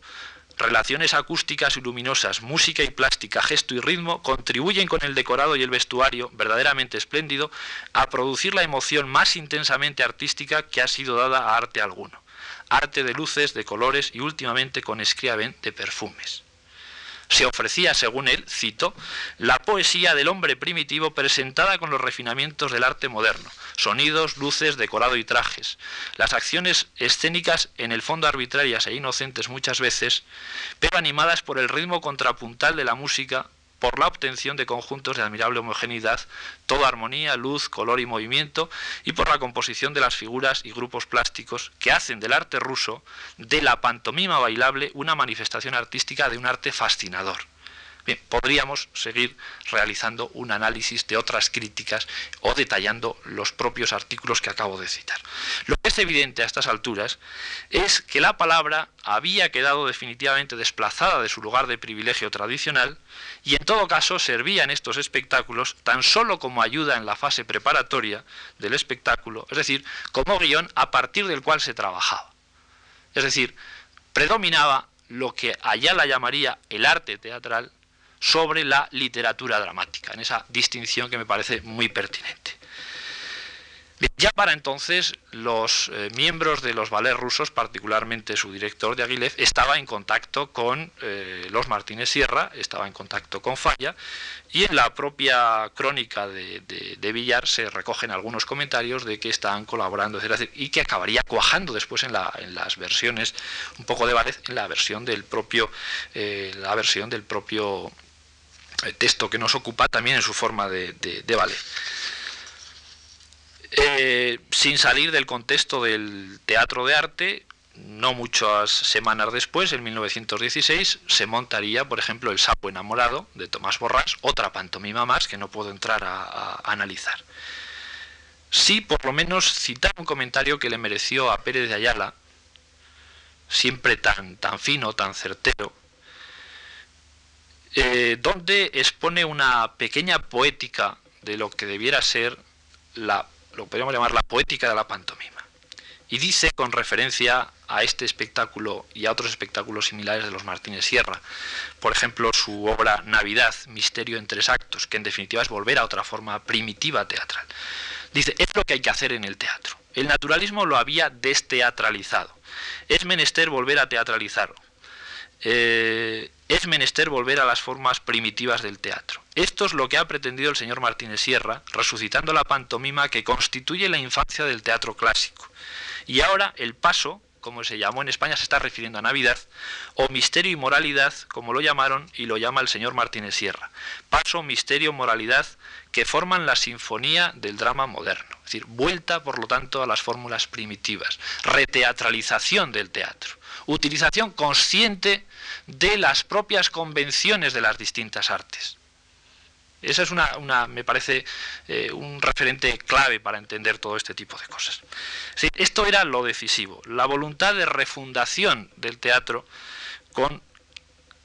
relaciones acústicas y luminosas, música y plástica, gesto y ritmo contribuyen con el decorado y el vestuario, verdaderamente espléndido, a producir la emoción más intensamente artística que ha sido dada a arte alguno. Arte de luces, de colores y últimamente con escriaben de perfumes se ofrecía, según él, cito, la poesía del hombre primitivo presentada con los refinamientos del arte moderno, sonidos, luces, decorado y trajes. Las acciones escénicas, en el fondo arbitrarias e inocentes muchas veces, pero animadas por el ritmo contrapuntal de la música, por la obtención de conjuntos de admirable homogeneidad, toda armonía, luz, color y movimiento, y por la composición de las figuras y grupos plásticos que hacen del arte ruso, de la pantomima bailable, una manifestación artística de un arte fascinador. Podríamos seguir realizando un análisis de otras críticas o detallando los propios artículos que acabo de citar. Lo que es evidente a estas alturas es que la palabra había quedado definitivamente desplazada de su lugar de privilegio tradicional y en todo caso servía en estos espectáculos tan solo como ayuda en la fase preparatoria del espectáculo, es decir, como guion a partir del cual se trabajaba. Es decir, predominaba lo que Ayala llamaría el arte teatral sobre la literatura dramática, en esa distinción que me parece muy pertinente. Ya para entonces los eh, miembros de los ballets rusos, particularmente su director de Aguilev, estaba en contacto con eh, los Martínez Sierra, estaba en contacto con Falla, y en la propia crónica de, Villar se recogen algunos comentarios de que estaban colaborando, y que acabaría cuajando después en, las versiones, un poco de ballet, en la versión del propio, eh, la versión del propio texto que nos ocupa también en su forma de, ballet. Eh, sin salir del contexto del teatro de arte, no muchas semanas después, en 1916, se montaría, por ejemplo, El sapo enamorado de Tomás Borrás, otra pantomima más que no puedo entrar a, analizar. Sí, por lo menos citar un comentario que le mereció a Pérez de Ayala, siempre tan, tan fino, tan certero, eh, donde expone una pequeña poética de lo que debiera ser la lo podríamos llamar la poética de la pantomima. Y dice, con referencia a este espectáculo y a otros espectáculos similares de los Martínez Sierra, por ejemplo, su obra Navidad, Misterio en tres actos, que en definitiva es volver a otra forma primitiva teatral. Dice, es lo que hay que hacer en el teatro. El naturalismo lo había desteatralizado. Es menester volver a teatralizarlo. Eh, es menester volver a las formas primitivas del teatro. Esto es lo que ha pretendido el señor Martínez Sierra, resucitando la pantomima que constituye la infancia del teatro clásico. Y ahora el paso, como se llamó en España, se está refiriendo a Navidad, o misterio y moralidad, como lo llamaron y lo llama el señor Martínez Sierra. Paso, misterio, moralidad, que forman la sinfonía del drama moderno. Es decir, vuelta, por lo tanto, a las fórmulas primitivas, reteatralización del teatro, utilización consciente de las propias convenciones de las distintas artes. Esa es una, me parece, eh, un referente clave para entender todo este tipo de cosas. esto era lo decisivo, la voluntad de refundación del teatro con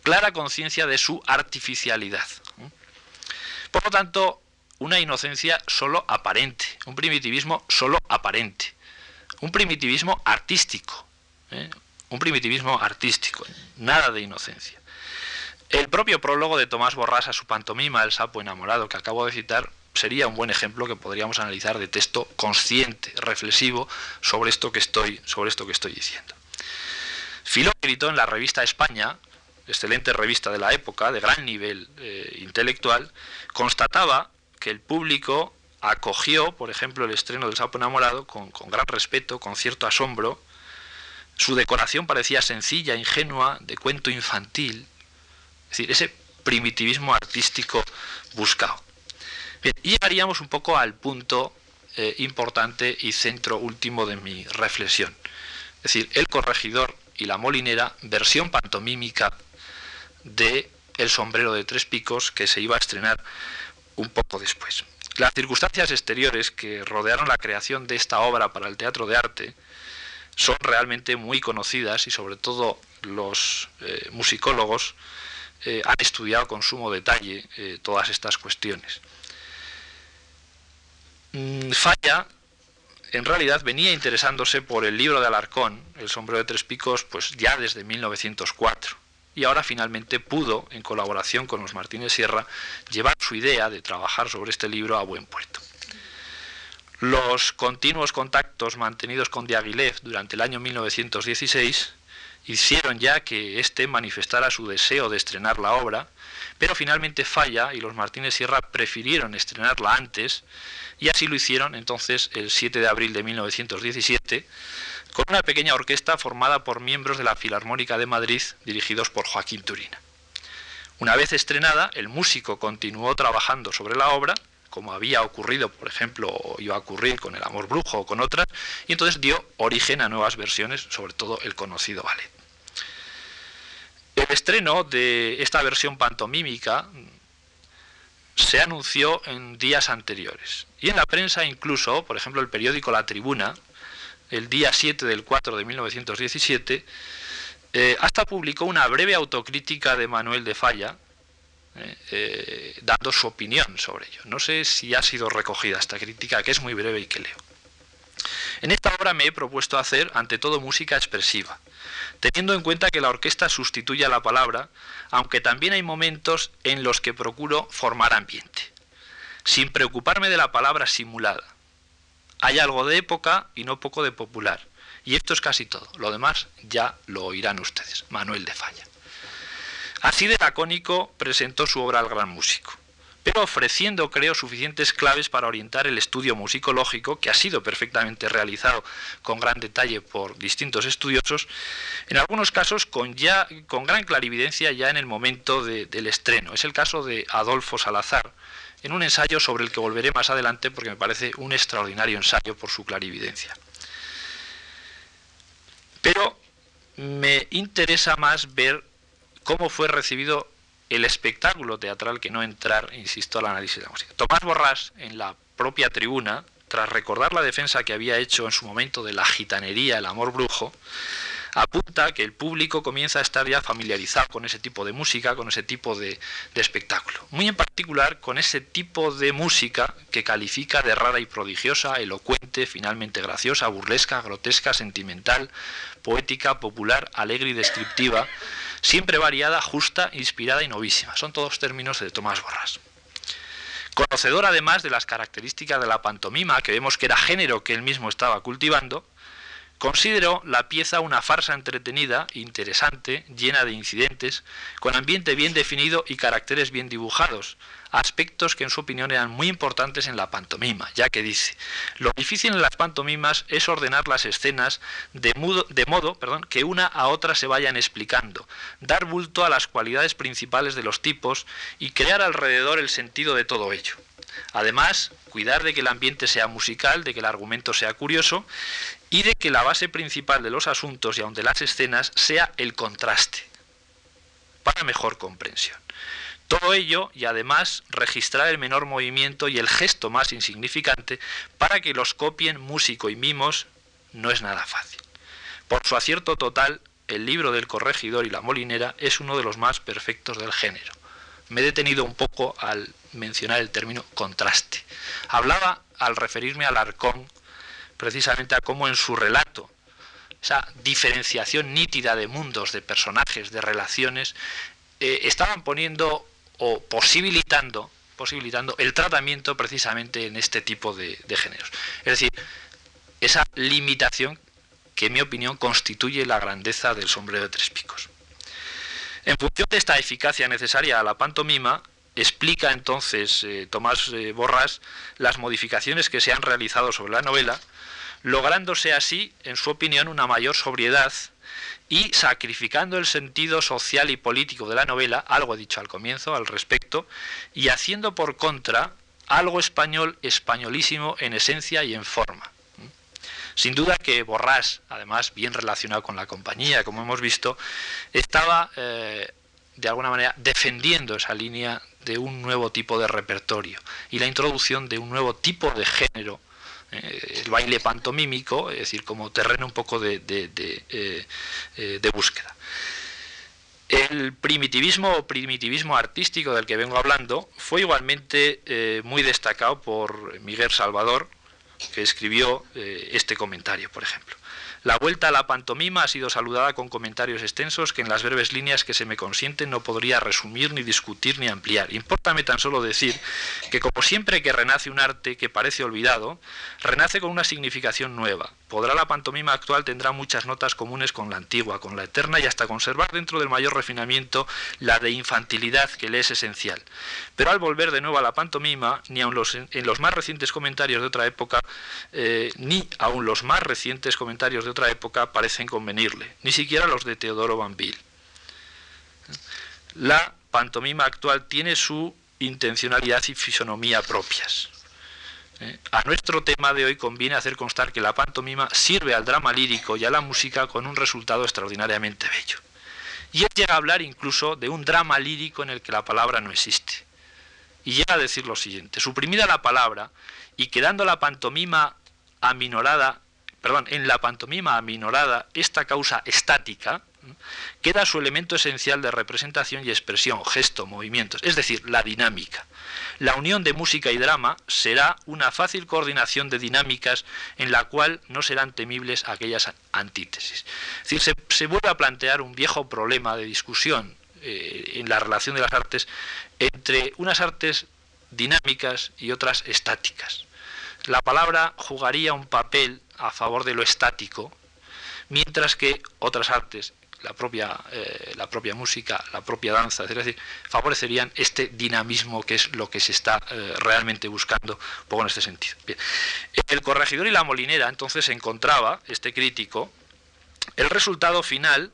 clara conciencia de su artificialidad. Por lo tanto, una inocencia solo aparente, un primitivismo solo aparente, un primitivismo artístico, ¿eh? Un primitivismo artístico, nada de inocencia. El propio prólogo de Tomás Borrás a su pantomima El sapo enamorado que acabo de citar sería un buen ejemplo que podríamos analizar de texto consciente, reflexivo sobre esto que estoy, sobre esto que estoy diciendo. Filó escrito en la revista España, excelente revista de la época, de gran nivel eh, intelectual, constataba que el público acogió, por ejemplo, el estreno del Sapo Enamorado con gran respeto, con cierto asombro, su decoración parecía sencilla, ingenua, de cuento infantil, es decir, ese primitivismo artístico buscado. Bien, y llegaríamos un poco al punto eh, importante y centro último de mi reflexión. Es decir, El corregidor y la molinera, versión pantomímica de El sombrero de tres picos, que se iba a estrenar un poco después. Las circunstancias exteriores que rodearon la creación de esta obra para el teatro de arte son realmente muy conocidas y sobre todo los eh, musicólogos eh, han estudiado con sumo detalle eh, todas estas cuestiones. Mm, Falla en realidad venía interesándose por el libro de Alarcón, El sombrero de tres picos, pues ya desde 1904. Y ahora finalmente pudo, en colaboración con los Martínez Sierra, llevar su idea de trabajar sobre este libro a buen puerto. Los continuos contactos mantenidos con Diaghilev durante el año 1916 hicieron ya que éste manifestara su deseo de estrenar la obra, pero finalmente falla y los Martínez Sierra prefirieron estrenarla antes y así lo hicieron entonces el 7 de abril de 1917 con una pequeña orquesta formada por miembros de la Filarmónica de Madrid dirigidos por Joaquín Turina. Una vez estrenada, el músico continuó trabajando sobre la obra como había ocurrido, por ejemplo, o iba a ocurrir con El Amor Brujo o con otras, y entonces dio origen a nuevas versiones, sobre todo el conocido ballet. estreno de esta versión pantomímica se anunció en días anteriores. Y en la prensa incluso, por ejemplo, el periódico La Tribuna, el día 7 del 4 de 1917, eh, hasta publicó una breve autocrítica de Manuel de Falla, eh, dando su opinión sobre ello. No sé si ha sido recogida esta crítica, que es muy breve y que leo. En esta obra me he propuesto hacer, ante todo, música expresiva, teniendo en cuenta que la orquesta sustituye a la palabra, aunque también hay momentos en los que procuro formar ambiente, sin preocuparme de la palabra simulada. Hay algo de época y no poco de popular, y esto es casi todo, lo demás ya lo oirán ustedes. Manuel de Falla. Así de lacónico presentó su obra al gran músico pero ofreciendo, creo, suficientes claves para orientar el estudio musicológico, que ha sido perfectamente realizado con gran detalle por distintos estudiosos, en algunos casos con, ya, con gran clarividencia ya en el momento del estreno. Es el caso de Adolfo Salazar, en un ensayo sobre el que volveré más adelante porque me parece un extraordinario ensayo por su clarividencia. Pero me interesa más ver cómo fue recibido el espectáculo teatral que no entrar, insisto, al análisis de la música. Tomás Borrás, en la propia tribuna, tras recordar la defensa que había hecho en su momento de la gitanería, el amor brujo, apunta que el público comienza a estar ya familiarizado con ese tipo de música, con ese tipo de, de, espectáculo. Muy en particular con ese tipo de música que califica de rara y prodigiosa, elocuente, finalmente graciosa, burlesca, grotesca, sentimental, poética, popular, alegre y descriptiva, siempre variada, justa, inspirada y novísima. Son todos términos de Tomás Borras. Conocedor además de las características de la pantomima, que vemos que era género que él mismo estaba cultivando, Consideró la pieza una farsa entretenida, interesante, llena de incidentes, con ambiente bien definido y caracteres bien dibujados, aspectos que en su opinión eran muy importantes en la pantomima, ya que dice, lo difícil en las pantomimas es ordenar las escenas de, modo perdón, que una a otra se vayan explicando, dar bulto a las cualidades principales de los tipos y crear alrededor el sentido de todo ello. Además, cuidar de que el ambiente sea musical, de que el argumento sea curioso y de que la base principal de los asuntos y aun de las escenas sea el contraste, para mejor comprensión. Todo ello y además registrar el menor movimiento y el gesto más insignificante para que los copien músico y mimos no es nada fácil. Por su acierto total, el libro del corregidor y la molinera es uno de los más perfectos del género. Me he detenido un poco al mencionar el término contraste. Hablaba al referirme al arcón precisamente a cómo en su relato, esa diferenciación nítida de mundos, de personajes, de relaciones, eh, estaban poniendo o posibilitando, posibilitando el tratamiento precisamente en este tipo de, géneros. Es decir, esa limitación que en mi opinión constituye la grandeza del sombrero de tres picos. En función de esta eficacia necesaria a la pantomima, explica entonces eh, Tomás eh, Borras las modificaciones que se han realizado sobre la novela, lográndose así, en su opinión, una mayor sobriedad y sacrificando el sentido social y político de la novela, algo dicho al comienzo al respecto, y haciendo por contra algo español españolísimo en esencia y en forma. Sin duda que Borrás, además bien relacionado con la compañía, como hemos visto, estaba eh, de alguna manera defendiendo esa línea de un nuevo tipo de repertorio y la introducción de un nuevo tipo de género eh, el baile pantomímico, es decir, como terreno un poco de, eh, eh, búsqueda. El primitivismo o primitivismo artístico del que vengo hablando fue igualmente muy destacado por Miguel Salvador, que escribió este comentario, por ejemplo. La vuelta a la pantomima ha sido saludada con comentarios extensos que en las breves líneas que se me consienten no podría resumir, ni discutir, ni ampliar. Importame tan solo decir que como siempre que renace un arte que parece olvidado, renace con una significación nueva. Podrá la pantomima actual tendrá muchas notas comunes con la antigua, con la eterna y hasta conservar dentro del mayor refinamiento la de infantilidad que le es esencial. Pero al volver de nuevo a la pantomima, ni aun los, en los más recientes comentarios de otra época, eh, ni aun los más recientes comentarios de otra época parecen convenirle, ni siquiera los de Teodoro Van La pantomima actual tiene su intencionalidad y fisonomía propias. ¿Eh? A nuestro tema de hoy conviene hacer constar que la pantomima sirve al drama lírico y a la música con un resultado extraordinariamente bello. Y él llega a hablar incluso de un drama lírico en el que la palabra no existe. Y llega a decir lo siguiente, suprimida la palabra y quedando la pantomima aminorada, perdón, en la pantomima aminorada esta causa estática, queda su elemento esencial de representación y expresión, gesto, movimientos, es decir, la dinámica. La unión de música y drama será una fácil coordinación de dinámicas en la cual no serán temibles aquellas antítesis. Es decir, se, vuelve a plantear un viejo problema de discusión eh, en la relación de las artes entre unas artes dinámicas y otras estáticas. La palabra jugaría un papel a favor de lo estático, mientras que otras artes, la propia, eh, la propia música, la propia danza, es decir, favorecerían este dinamismo que es lo que se está eh, realmente buscando, un poco en este sentido. El corregidor y la molinera entonces encontraba, este crítico, el resultado final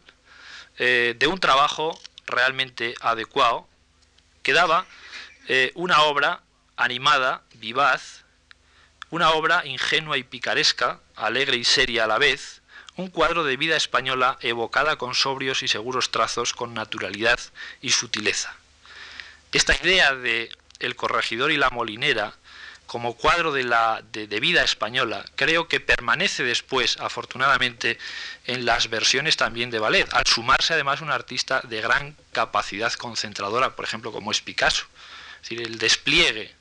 eh, de un trabajo realmente adecuado, que daba una obra animada, vivaz, una obra ingenua y picaresca, alegre y seria a la vez, un cuadro de vida española evocada con sobrios y seguros trazos, con naturalidad y sutileza. Esta idea de El corregidor y la molinera como cuadro de, la, de, vida española, creo que permanece después, afortunadamente, en las versiones también de ballet, al sumarse además un artista de gran capacidad concentradora, por ejemplo, como es Picasso. Es decir, el despliegue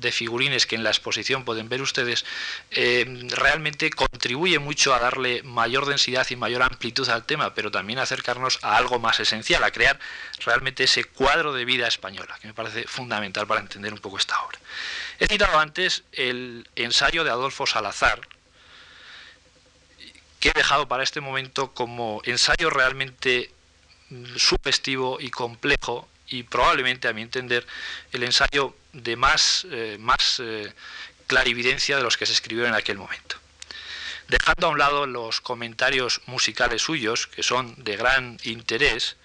de figurines que en la exposición pueden ver ustedes, eh, realmente contribuye mucho a darle mayor densidad y mayor amplitud al tema, pero también acercarnos a algo más esencial, a crear realmente ese cuadro de vida española, que me parece fundamental para entender un poco esta obra. He citado antes el ensayo de Adolfo Salazar, que he dejado para este momento como ensayo realmente mm, sugestivo y complejo y probablemente, a mi entender, el ensayo de más, eh, más eh, clarividencia de los que se escribieron en aquel momento. Dejando a un lado los comentarios musicales suyos, que son de gran interés,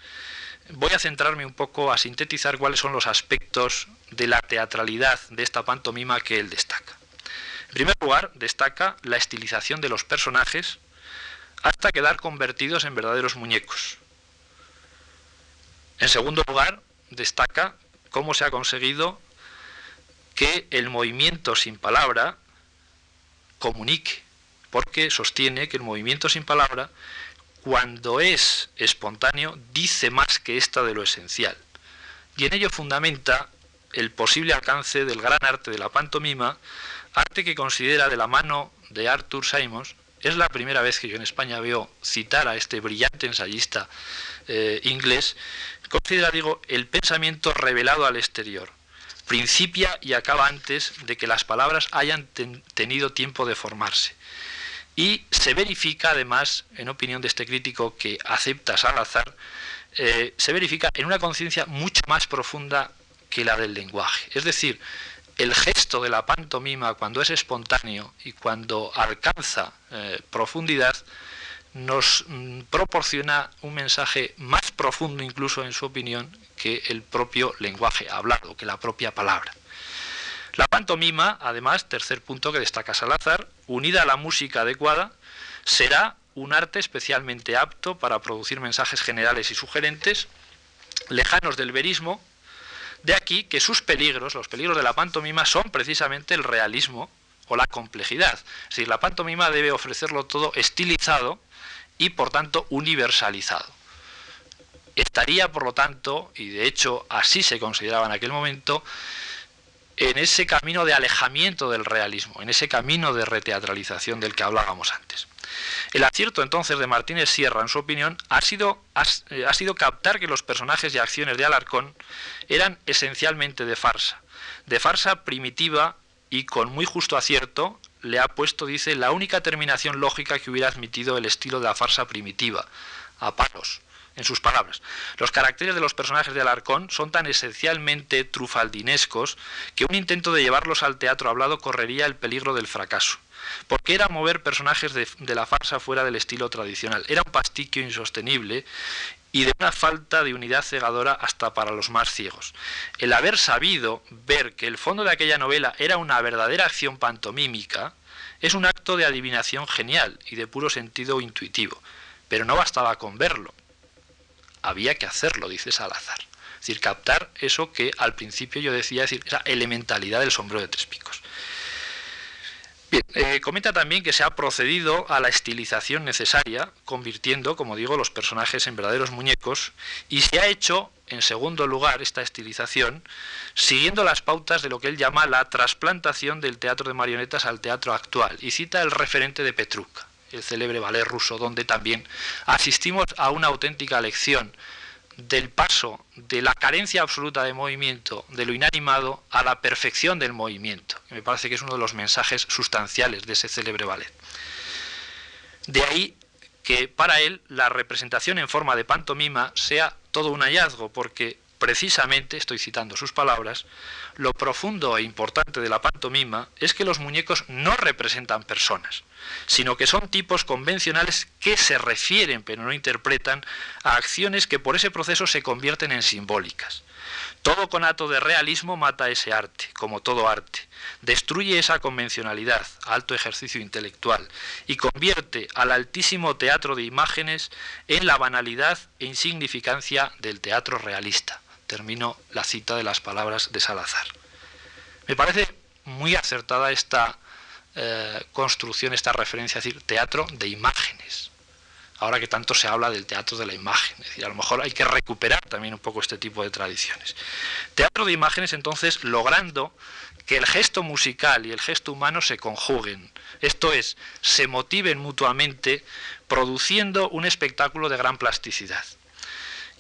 voy a centrarme un poco a sintetizar cuáles son los aspectos de la teatralidad de esta pantomima que él destaca. En primer lugar, destaca la estilización de los personajes hasta quedar convertidos en verdaderos muñecos. En segundo lugar, destaca cómo se ha conseguido que el movimiento sin palabra comunique, porque sostiene que el movimiento sin palabra, cuando es espontáneo, dice más que esta de lo esencial. Y en ello fundamenta el posible alcance del gran arte de la pantomima, arte que considera de la mano de Arthur Simons, es la primera vez que yo en España veo citar a este brillante ensayista eh, inglés, considera, digo, el pensamiento revelado al exterior. Principia y acaba antes de que las palabras hayan tenido tiempo de formarse. Y se verifica, además, en opinión de este crítico que acepta Salazar, eh, se verifica en una conciencia mucho más profunda que la del lenguaje. Es decir, el gesto de la pantomima, cuando es espontáneo y cuando alcanza eh, profundidad, nos mm, proporciona un mensaje más profundo incluso en su opinión que el propio lenguaje hablado, que la propia palabra. La pantomima, además, tercer punto que destaca Salazar, unida a la música adecuada, será un arte especialmente apto para producir mensajes generales y sugerentes, lejanos del verismo, de aquí que sus peligros, los peligros de la pantomima, son precisamente el realismo o la complejidad. Es decir, la pantomima debe ofrecerlo todo estilizado y por tanto universalizado. Estaría, por lo tanto, y de hecho así se consideraba en aquel momento, en ese camino de alejamiento del realismo, en ese camino de reteatralización del que hablábamos antes. El acierto entonces de Martínez Sierra, en su opinión, ha sido, ha, eh, ha sido captar que los personajes y acciones de Alarcón eran esencialmente de farsa, de farsa primitiva y con muy justo acierto le ha puesto, dice, la única terminación lógica que hubiera admitido el estilo de la farsa primitiva, a palos, en sus palabras. Los caracteres de los personajes de Alarcón son tan esencialmente trufaldinescos que un intento de llevarlos al teatro hablado correría el peligro del fracaso. Porque era mover personajes de, de la farsa fuera del estilo tradicional. Era un pastiquio insostenible y de una falta de unidad cegadora hasta para los más ciegos. El haber sabido ver que el fondo de aquella novela era una verdadera acción pantomímica es un acto de adivinación genial y de puro sentido intuitivo, pero no bastaba con verlo. había que hacerlo, dice Salazar. Es decir, captar eso que al principio yo decía, decir, esa elementalidad del sombrero de tres picos. Bien, eh, comenta también que se ha procedido a la estilización necesaria, convirtiendo, como digo, los personajes en verdaderos muñecos, y se ha hecho, en segundo lugar, esta estilización, siguiendo las pautas de lo que él llama la trasplantación del teatro de marionetas al teatro actual, y cita el referente de Petruca, el célebre ballet ruso, donde también asistimos a una auténtica lección del paso de la carencia absoluta de movimiento, de lo inanimado, a la perfección del movimiento. Me parece que es uno de los mensajes sustanciales de ese célebre ballet. De ahí que para él la representación en forma de pantomima sea todo un hallazgo, porque precisamente, estoy citando sus palabras, lo profundo e importante de la pantomima es que los muñecos no representan personas, sino que son tipos convencionales que se refieren, pero no interpretan, a acciones que por ese proceso se convierten en simbólicas. Todo conato de realismo mata ese arte, como todo arte, destruye esa convencionalidad, alto ejercicio intelectual, y convierte al altísimo teatro de imágenes en la banalidad e insignificancia del teatro realista termino la cita de las palabras de Salazar. Me parece muy acertada esta eh, construcción, esta referencia, es decir, teatro de imágenes. Ahora que tanto se habla del teatro de la imagen, decir, a lo mejor hay que recuperar también un poco este tipo de tradiciones. Teatro de imágenes, entonces, logrando que el gesto musical y el gesto humano se conjuguen, esto es, se motiven mutuamente, produciendo un espectáculo de gran plasticidad.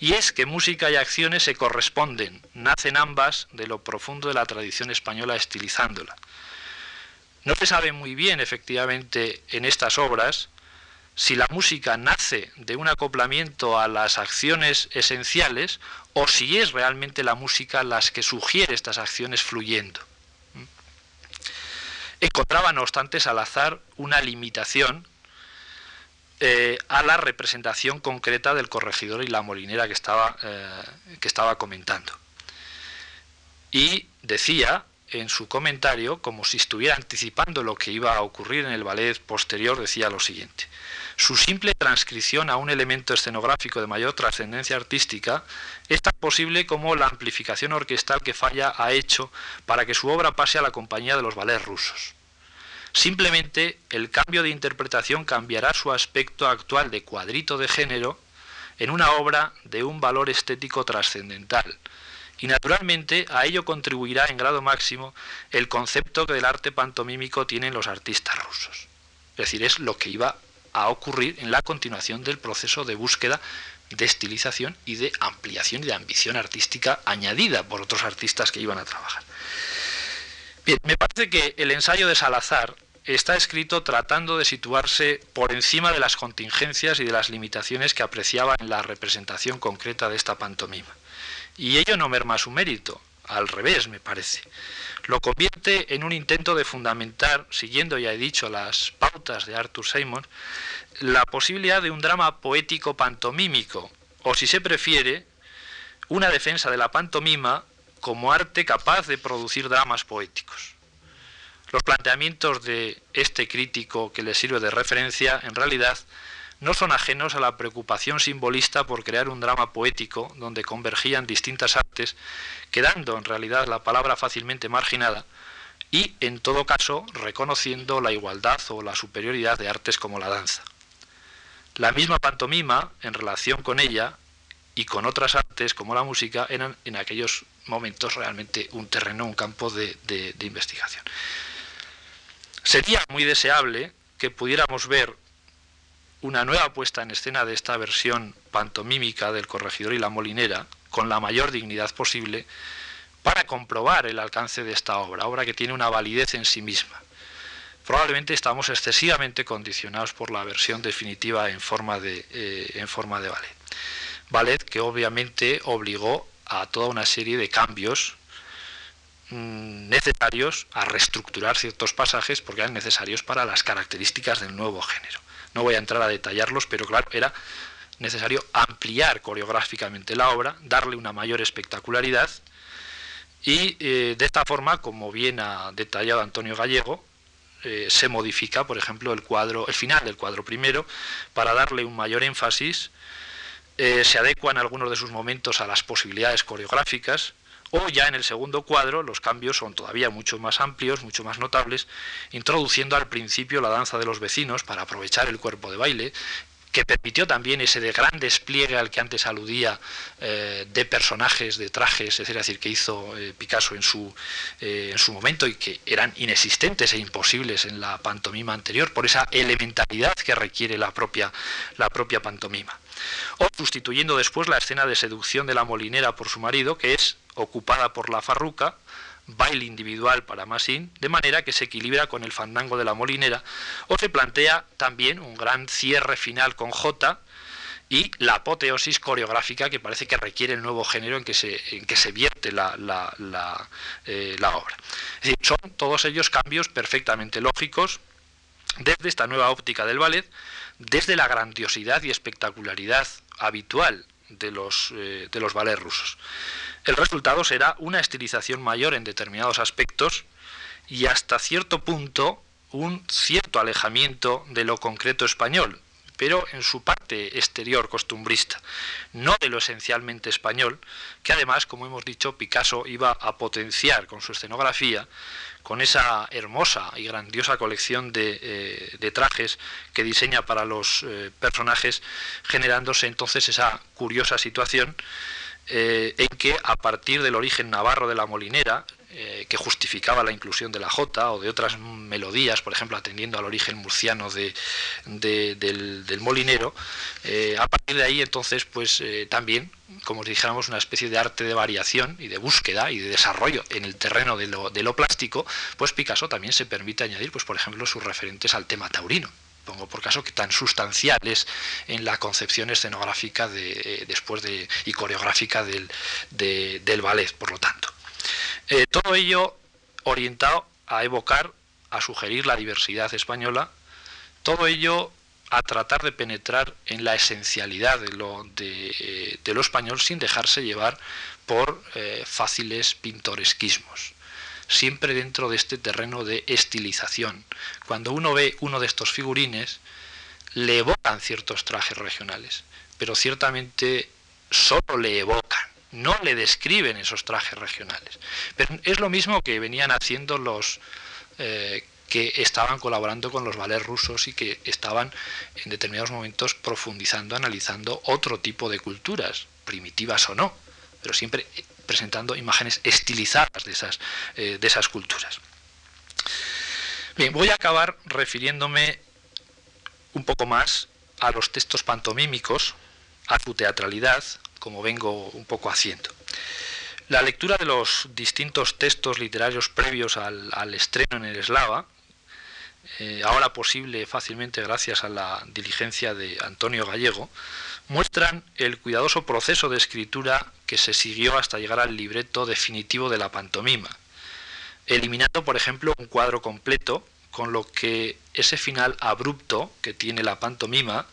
Y es que música y acciones se corresponden, nacen ambas de lo profundo de la tradición española estilizándola. No se sabe muy bien, efectivamente, en estas obras, si la música nace de un acoplamiento a las acciones esenciales o si es realmente la música las que sugiere estas acciones fluyendo. Encontraba, no obstante, Salazar una limitación eh, a la representación concreta del corregidor y la molinera que estaba, eh, que estaba comentando. Y decía en su comentario, como si estuviera anticipando lo que iba a ocurrir en el ballet posterior, decía lo siguiente. Su simple transcripción a un elemento escenográfico de mayor trascendencia artística es tan posible como la amplificación orquestal que Falla ha hecho para que su obra pase a la compañía de los ballets rusos. Simplemente el cambio de interpretación cambiará su aspecto actual de cuadrito de género en una obra de un valor estético trascendental. Y naturalmente a ello contribuirá en grado máximo el concepto que del arte pantomímico tienen los artistas rusos. Es decir, es lo que iba a ocurrir en la continuación del proceso de búsqueda de estilización y de ampliación y de ambición artística añadida por otros artistas que iban a trabajar. Bien, me parece que el ensayo de Salazar está escrito tratando de situarse por encima de las contingencias y de las limitaciones que apreciaba en la representación concreta de esta pantomima. Y ello no merma su mérito, al revés, me parece. Lo convierte en un intento de fundamentar, siguiendo ya he dicho las pautas de Arthur Simon, la posibilidad de un drama poético pantomímico, o si se prefiere, una defensa de la pantomima como arte capaz de producir dramas poéticos. Los planteamientos de este crítico que le sirve de referencia, en realidad, no son ajenos a la preocupación simbolista por crear un drama poético donde convergían distintas artes, quedando en realidad la palabra fácilmente marginada y, en todo caso, reconociendo la igualdad o la superioridad de artes como la danza. La misma pantomima, en relación con ella y con otras artes como la música, eran en aquellos momentos realmente un terreno, un campo de, de investigación. Sería muy deseable que pudiéramos ver una nueva puesta en escena de esta versión pantomímica del corregidor y la molinera con la mayor dignidad posible para comprobar el alcance de esta obra, obra que tiene una validez en sí misma. Probablemente estamos excesivamente condicionados por la versión definitiva en forma de, eh, en forma de ballet. Ballet que obviamente obligó a toda una serie de cambios necesarios a reestructurar ciertos pasajes porque eran necesarios para las características del nuevo género. No voy a entrar a detallarlos, pero claro, era necesario ampliar coreográficamente la obra, darle una mayor espectacularidad y eh, de esta forma, como bien ha detallado Antonio Gallego, eh, se modifica, por ejemplo, el cuadro, el final del cuadro primero, para darle un mayor énfasis eh, se adecuan algunos de sus momentos a las posibilidades coreográficas, o ya en el segundo cuadro los cambios son todavía mucho más amplios, mucho más notables, introduciendo al principio la danza de los vecinos para aprovechar el cuerpo de baile que permitió también ese gran despliegue al que antes aludía eh, de personajes, de trajes, es decir, que hizo eh, Picasso en su, eh, en su momento y que eran inexistentes e imposibles en la pantomima anterior, por esa elementalidad que requiere la propia, la propia pantomima. O sustituyendo después la escena de seducción de la molinera por su marido, que es ocupada por la farruca, baile individual para Massin, de manera que se equilibra con el fandango de la molinera, o se plantea también un gran cierre final con J y la apoteosis coreográfica que parece que requiere el nuevo género en que se, en que se vierte la, eh, obra. Son todos ellos cambios perfectamente lógicos desde esta nueva óptica del ballet, desde la grandiosidad y espectacularidad habitual de los, eh, de los ballets rusos. El resultado será una estilización mayor en determinados aspectos y hasta cierto punto un cierto alejamiento de lo concreto español, pero en su parte exterior costumbrista, no de lo esencialmente español, que además, como hemos dicho, Picasso iba a potenciar con su escenografía, con esa hermosa y grandiosa colección de, eh, trajes que diseña para los eh, personajes, generándose entonces esa curiosa situación eh, en que a partir del origen navarro de la molinera, eh, que justificaba la inclusión de la jota o de otras melodías, por ejemplo, atendiendo al origen murciano de, del, molinero, eh, a partir de ahí entonces, pues también, como dijéramos, una especie de arte de variación y de búsqueda y de desarrollo en el terreno de lo, de lo plástico, pues Picasso también se permite añadir, pues por ejemplo, sus referentes al tema taurino pongo por caso que tan sustanciales en la concepción escenográfica de, eh, después de, y coreográfica del, del ballet, por lo tanto. Eh, todo ello orientado a evocar, a sugerir la diversidad española, todo ello a tratar de penetrar en la esencialidad de lo, de, eh, lo español sin dejarse llevar por fáciles pintoresquismos siempre dentro de este terreno de estilización. Cuando uno ve uno de estos figurines, le evocan ciertos trajes regionales, pero ciertamente solo le evocan, no le describen esos trajes regionales. Pero es lo mismo que venían haciendo los eh, que estaban colaborando con los ballets rusos y que estaban en determinados momentos profundizando, analizando otro tipo de culturas, primitivas o no, pero siempre presentando imágenes estilizadas de esas, eh, de esas culturas. Bien, voy a acabar refiriéndome un poco más a los textos pantomímicos, a su teatralidad, como vengo un poco haciendo. La lectura de los distintos textos literarios previos al, estreno en el Eslava, eh, ahora posible fácilmente gracias a la diligencia de Antonio Gallego, muestran el cuidadoso proceso de escritura que se siguió hasta llegar al libreto definitivo de la pantomima, eliminando, por ejemplo, un cuadro completo, con lo que ese final abrupto que tiene la pantomima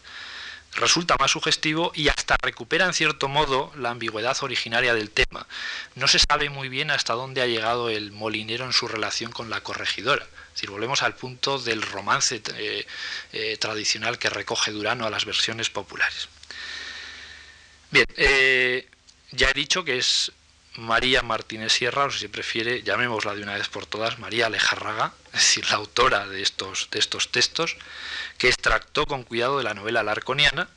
resulta más sugestivo y hasta recupera en cierto modo la ambigüedad originaria del tema. No se sabe muy bien hasta dónde ha llegado el molinero en su relación con la corregidora. Si volvemos al punto del romance eh, eh, tradicional que recoge Durano a las versiones populares. Bien, eh, ya he dicho que es María Martínez Sierra, o si se prefiere, llamémosla de una vez por todas, María Alejarraga, es decir, la autora de estos, de estos textos, que extractó con cuidado de la novela larconiana,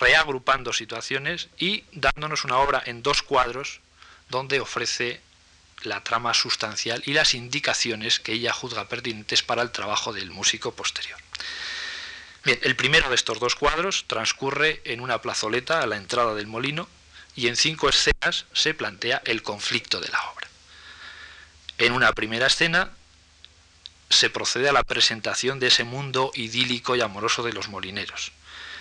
reagrupando situaciones y dándonos una obra en dos cuadros donde ofrece la trama sustancial y las indicaciones que ella juzga pertinentes para el trabajo del músico posterior. El primero de estos dos cuadros transcurre en una plazoleta a la entrada del molino y en cinco escenas se plantea el conflicto de la obra. En una primera escena se procede a la presentación de ese mundo idílico y amoroso de los molineros.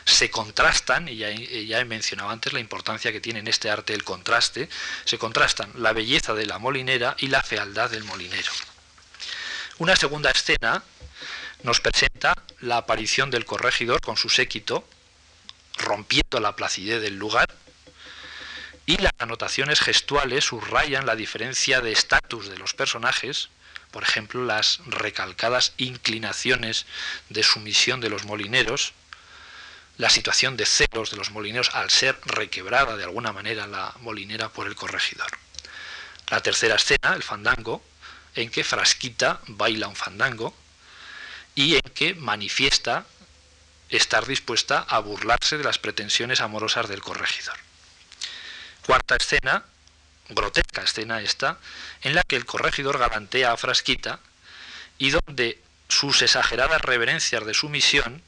Se contrastan, y ya, ya, he mencionado antes la importancia que tiene en este arte el contraste, se contrastan la belleza de la molinera y la fealdad del molinero. Una segunda escena nos presenta la aparición del corregidor con su séquito, rompiendo la placidez del lugar, y las anotaciones gestuales subrayan la diferencia de estatus de los personajes, por ejemplo, las recalcadas inclinaciones de sumisión de los molineros, la situación de celos de los molineros al ser requebrada de alguna manera la molinera por el corregidor. La tercera escena, el fandango, en que Frasquita baila un fandango y en que manifiesta estar dispuesta a burlarse de las pretensiones amorosas del corregidor. Cuarta escena, grotesca escena esta, en la que el corregidor galantea a Frasquita y donde sus exageradas reverencias de su misión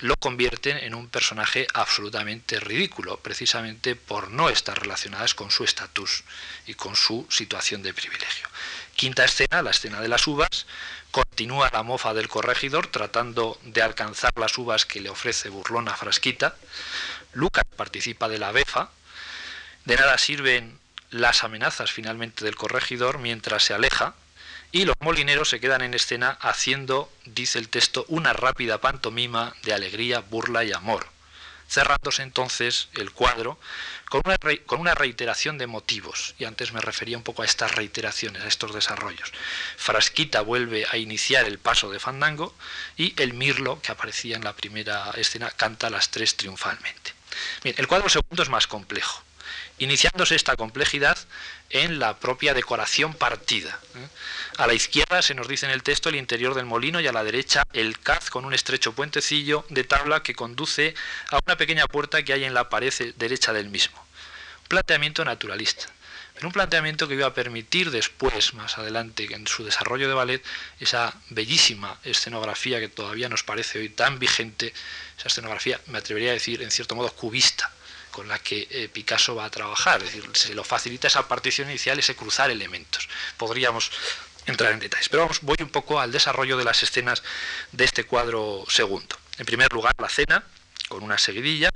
lo convierten en un personaje absolutamente ridículo, precisamente por no estar relacionadas con su estatus y con su situación de privilegio. Quinta escena, la escena de las uvas, continúa la mofa del corregidor tratando de alcanzar las uvas que le ofrece Burlona Frasquita. Lucas participa de la befa. De nada sirven las amenazas finalmente del corregidor mientras se aleja y los molineros se quedan en escena haciendo, dice el texto, una rápida pantomima de alegría, burla y amor, cerrándose entonces el cuadro con una, reiteración de motivos, y antes me refería un poco a estas reiteraciones, a estos desarrollos. Frasquita vuelve a iniciar el paso de Fandango y el Mirlo, que aparecía en la primera escena, canta las tres triunfalmente. Bien, el cuadro segundo es más complejo iniciándose esta complejidad en la propia decoración partida. ¿eh? A la izquierda se nos dice en el texto el interior del molino y a la derecha el caz con un estrecho puentecillo de tabla que conduce a una pequeña puerta que hay en la pared derecha del mismo. Planteamiento naturalista, pero un planteamiento que iba a permitir después, más adelante, en su desarrollo de ballet, esa bellísima escenografía que todavía nos parece hoy tan vigente, esa escenografía, me atrevería a decir, en cierto modo, cubista con la que eh, Picasso va a trabajar. Es decir, se lo facilita esa partición inicial, ese cruzar elementos. Podríamos entrar en detalles. Pero vamos, voy un poco al desarrollo de las escenas de este cuadro segundo. En primer lugar, la cena, con una seguidilla.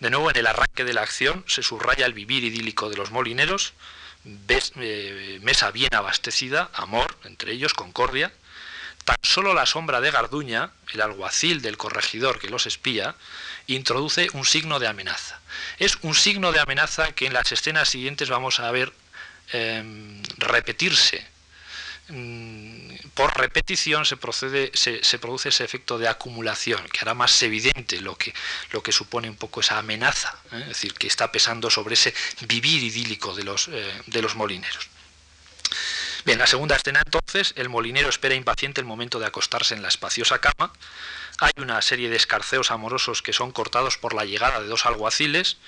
De nuevo, en el arranque de la acción se subraya el vivir idílico de los molineros, eh, mesa bien abastecida, amor, entre ellos, concordia. Tan solo la sombra de Garduña, el alguacil del corregidor que los espía, introduce un signo de amenaza. Es un signo de amenaza que en las escenas siguientes vamos a ver em, repetirse. Mm, por repetición se, procede, se, produce ese efecto de acumulación, que hará más evidente lo que, lo que supone un poco esa amenaza, ¿eh? es decir, que está pesando sobre ese vivir idílico de los, eh, de los molineros. Bien, la segunda escena entonces, el molinero espera impaciente el momento de acostarse en la espaciosa cama, hay una serie de escarceos amorosos que son cortados por la llegada de dos alguaciles,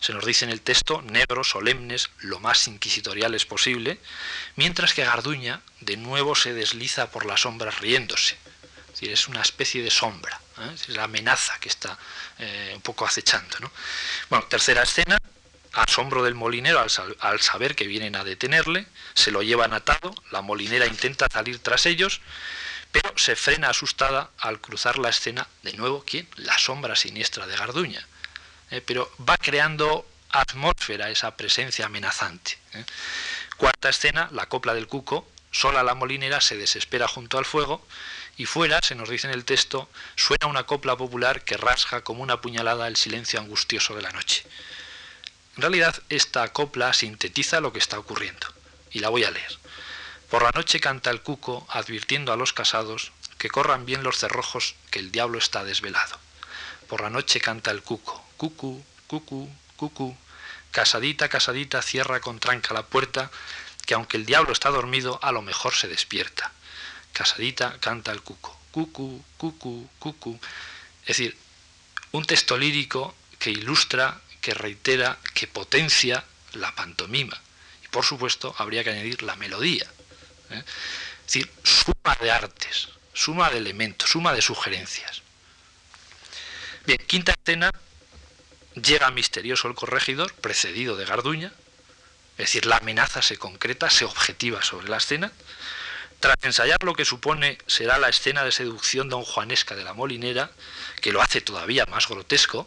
se nos dice en el texto, negros, solemnes, lo más inquisitoriales posible, mientras que Garduña de nuevo se desliza por las sombras riéndose. Es decir, es una especie de sombra, ¿eh? es la amenaza que está eh, un poco acechando. Bueno, tercera escena, asombro del molinero al, saber que vienen a detenerle, se lo llevan atado, la molinera intenta salir tras ellos, pero se frena asustada al cruzar la escena, de nuevo, ¿quién? La sombra siniestra de Garduña. ¿eh? pero va creando atmósfera esa presencia amenazante. ¿eh? Cuarta escena, la copla del cuco, sola la molinera se desespera junto al fuego y fuera, se nos dice en el texto, suena una copla popular que rasga como una puñalada el silencio angustioso de la noche. En realidad, esta copla sintetiza lo que está ocurriendo y la voy a leer. Por la noche canta el cuco advirtiendo a los casados que corran bien los cerrojos que el diablo está desvelado. Por la noche canta el cuco, cucu, cucu, cucu. Casadita, casadita, cierra con tranca la puerta, que aunque el diablo está dormido, a lo mejor se despierta. Casadita canta el cuco, cucu, cucu, cucu. Es decir, un texto lírico que ilustra, que reitera, que potencia la pantomima. Y por supuesto habría que añadir la melodía. ¿eh? Es decir, suma de artes, suma de elementos, suma de sugerencias. Bien, quinta escena, llega misterioso el corregidor, precedido de Garduña, es decir, la amenaza se concreta, se objetiva sobre la escena. Tras ensayar lo que supone será la escena de seducción don Juanesca de la Molinera, que lo hace todavía más grotesco,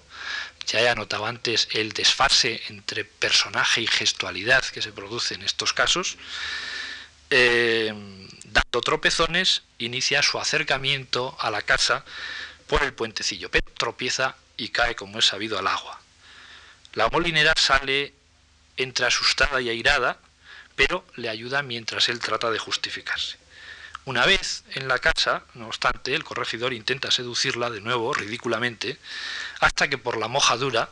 ya he anotado antes el desfase entre personaje y gestualidad que se produce en estos casos, eh, dando tropezones, inicia su acercamiento a la casa por el puentecillo, pero tropieza y cae, como es sabido, al agua. La molinera sale entre asustada y airada, pero le ayuda mientras él trata de justificarse. Una vez en la casa, no obstante, el corregidor intenta seducirla de nuevo, ridículamente, hasta que por la mojadura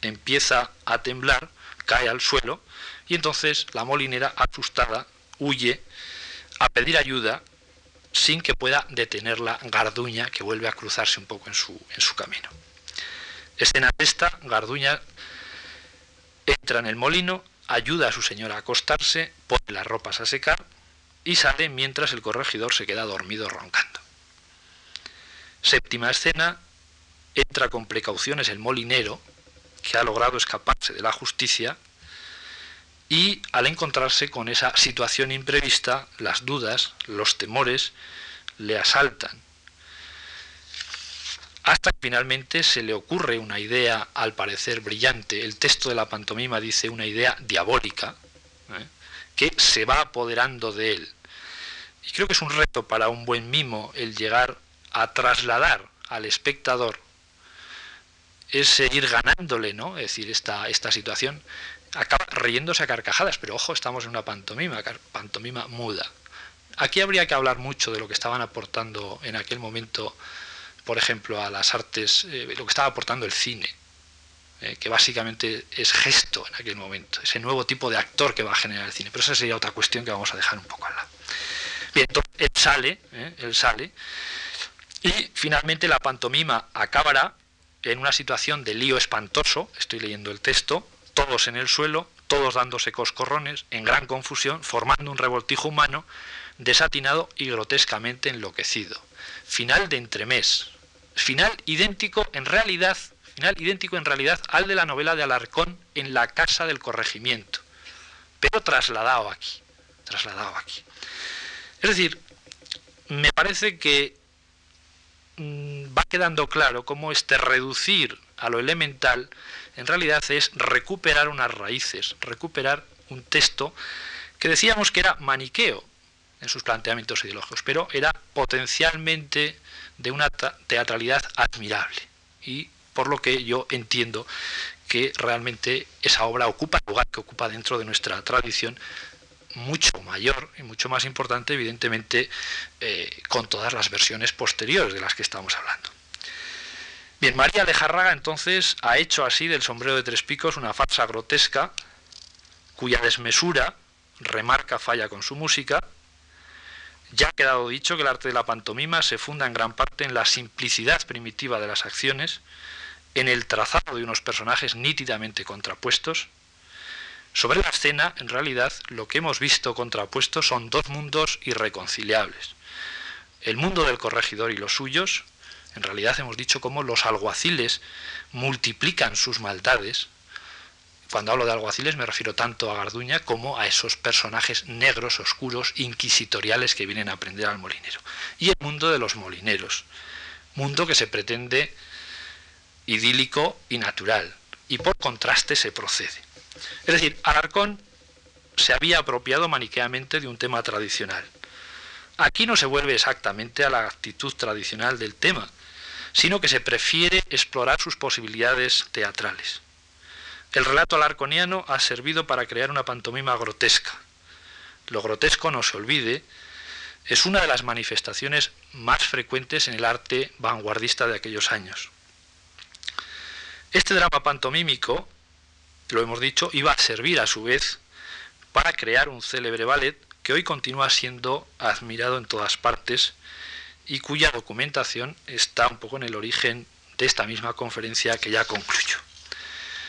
empieza a temblar, cae al suelo, y entonces la molinera, asustada, huye a pedir ayuda sin que pueda detenerla Garduña, que vuelve a cruzarse un poco en su, camino. Escena esta, Garduña entra en el molino, ayuda a su señora a acostarse, pone las ropas a secar y sale mientras el corregidor se queda dormido roncando. Séptima escena, entra con precauciones el molinero, que ha logrado escaparse de la justicia, y al encontrarse con esa situación imprevista, las dudas, los temores, le asaltan. Hasta que finalmente se le ocurre una idea, al parecer brillante, el texto de la pantomima dice una idea diabólica, ¿eh? Que se va apoderando de él. Y creo que es un reto para un buen mimo el llegar a trasladar al espectador es seguir ganándole, ¿no? Es decir, esta, esta situación acaba riéndose a carcajadas, pero ojo, estamos en una pantomima, pantomima muda. Aquí habría que hablar mucho de lo que estaban aportando en aquel momento, por ejemplo, a las artes, eh, lo que estaba aportando el cine, eh, que básicamente es gesto en aquel momento, ese nuevo tipo de actor que va a generar el cine. Pero esa sería otra cuestión que vamos a dejar un poco al lado. Bien, entonces él sale, eh, él sale, y finalmente la pantomima acabará en una situación de lío espantoso, estoy leyendo el texto, todos en el suelo, todos dándose coscorrones, en gran confusión, formando un revoltijo humano, desatinado y grotescamente enloquecido. Final de entremés. Final idéntico en realidad, final idéntico en realidad al de la novela de Alarcón en la casa del corregimiento, pero trasladado aquí, trasladado aquí. Es decir, me parece que mm, va quedando claro cómo este reducir a lo elemental en realidad es recuperar unas raíces, recuperar un texto que decíamos que era maniqueo en sus planteamientos ideológicos, pero era potencialmente de una teatralidad admirable. Y por lo que yo entiendo que realmente esa obra ocupa el lugar que ocupa dentro de nuestra tradición mucho mayor y mucho más importante, evidentemente, eh, con todas las versiones posteriores de las que estamos hablando. Bien, María de Jarraga entonces ha hecho así del sombrero de tres picos una farsa grotesca cuya desmesura remarca falla con su música. Ya ha quedado dicho que el arte de la pantomima se funda en gran parte en la simplicidad primitiva de las acciones, en el trazado de unos personajes nítidamente contrapuestos. Sobre la escena, en realidad, lo que hemos visto contrapuestos son dos mundos irreconciliables. El mundo del corregidor y los suyos, en realidad hemos dicho cómo los alguaciles multiplican sus maldades. Cuando hablo de alguaciles me refiero tanto a Garduña como a esos personajes negros, oscuros, inquisitoriales que vienen a aprender al molinero. Y el mundo de los molineros, mundo que se pretende idílico y natural, y por contraste se procede. Es decir, Alarcón se había apropiado maniqueamente de un tema tradicional. Aquí no se vuelve exactamente a la actitud tradicional del tema, sino que se prefiere explorar sus posibilidades teatrales. El relato alarconiano ha servido para crear una pantomima grotesca. Lo grotesco, no se olvide, es una de las manifestaciones más frecuentes en el arte vanguardista de aquellos años. Este drama pantomímico, lo hemos dicho, iba a servir a su vez para crear un célebre ballet que hoy continúa siendo admirado en todas partes y cuya documentación está un poco en el origen de esta misma conferencia que ya concluyo.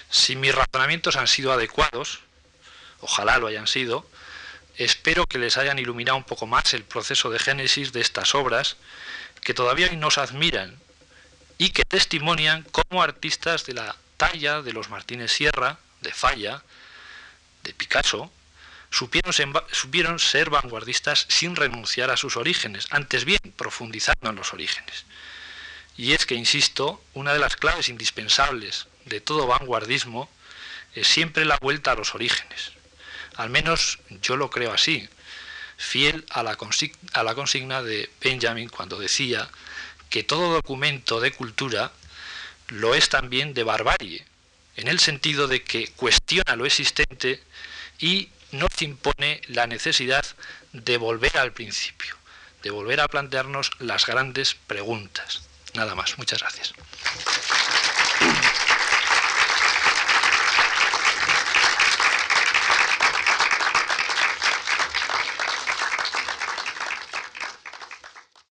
Si mis razonamientos han sido adecuados, ojalá lo hayan sido, espero que les hayan iluminado un poco más el proceso de génesis de estas obras que todavía nos admiran y que testimonian como artistas de la talla de los Martínez Sierra, de Falla, de Picasso, supieron, ser vanguardistas sin renunciar a sus orígenes, antes bien profundizando en los orígenes. Y es que, insisto, una de las claves indispensables de todo vanguardismo es siempre la vuelta a los orígenes. Al menos yo lo creo así, fiel a la, a la consigna de Benjamin cuando decía que todo documento de cultura lo es también de barbarie, en el sentido de que cuestiona lo existente y nos impone la necesidad de volver al principio, de volver a plantearnos las grandes preguntas. Nada más, muchas gracias.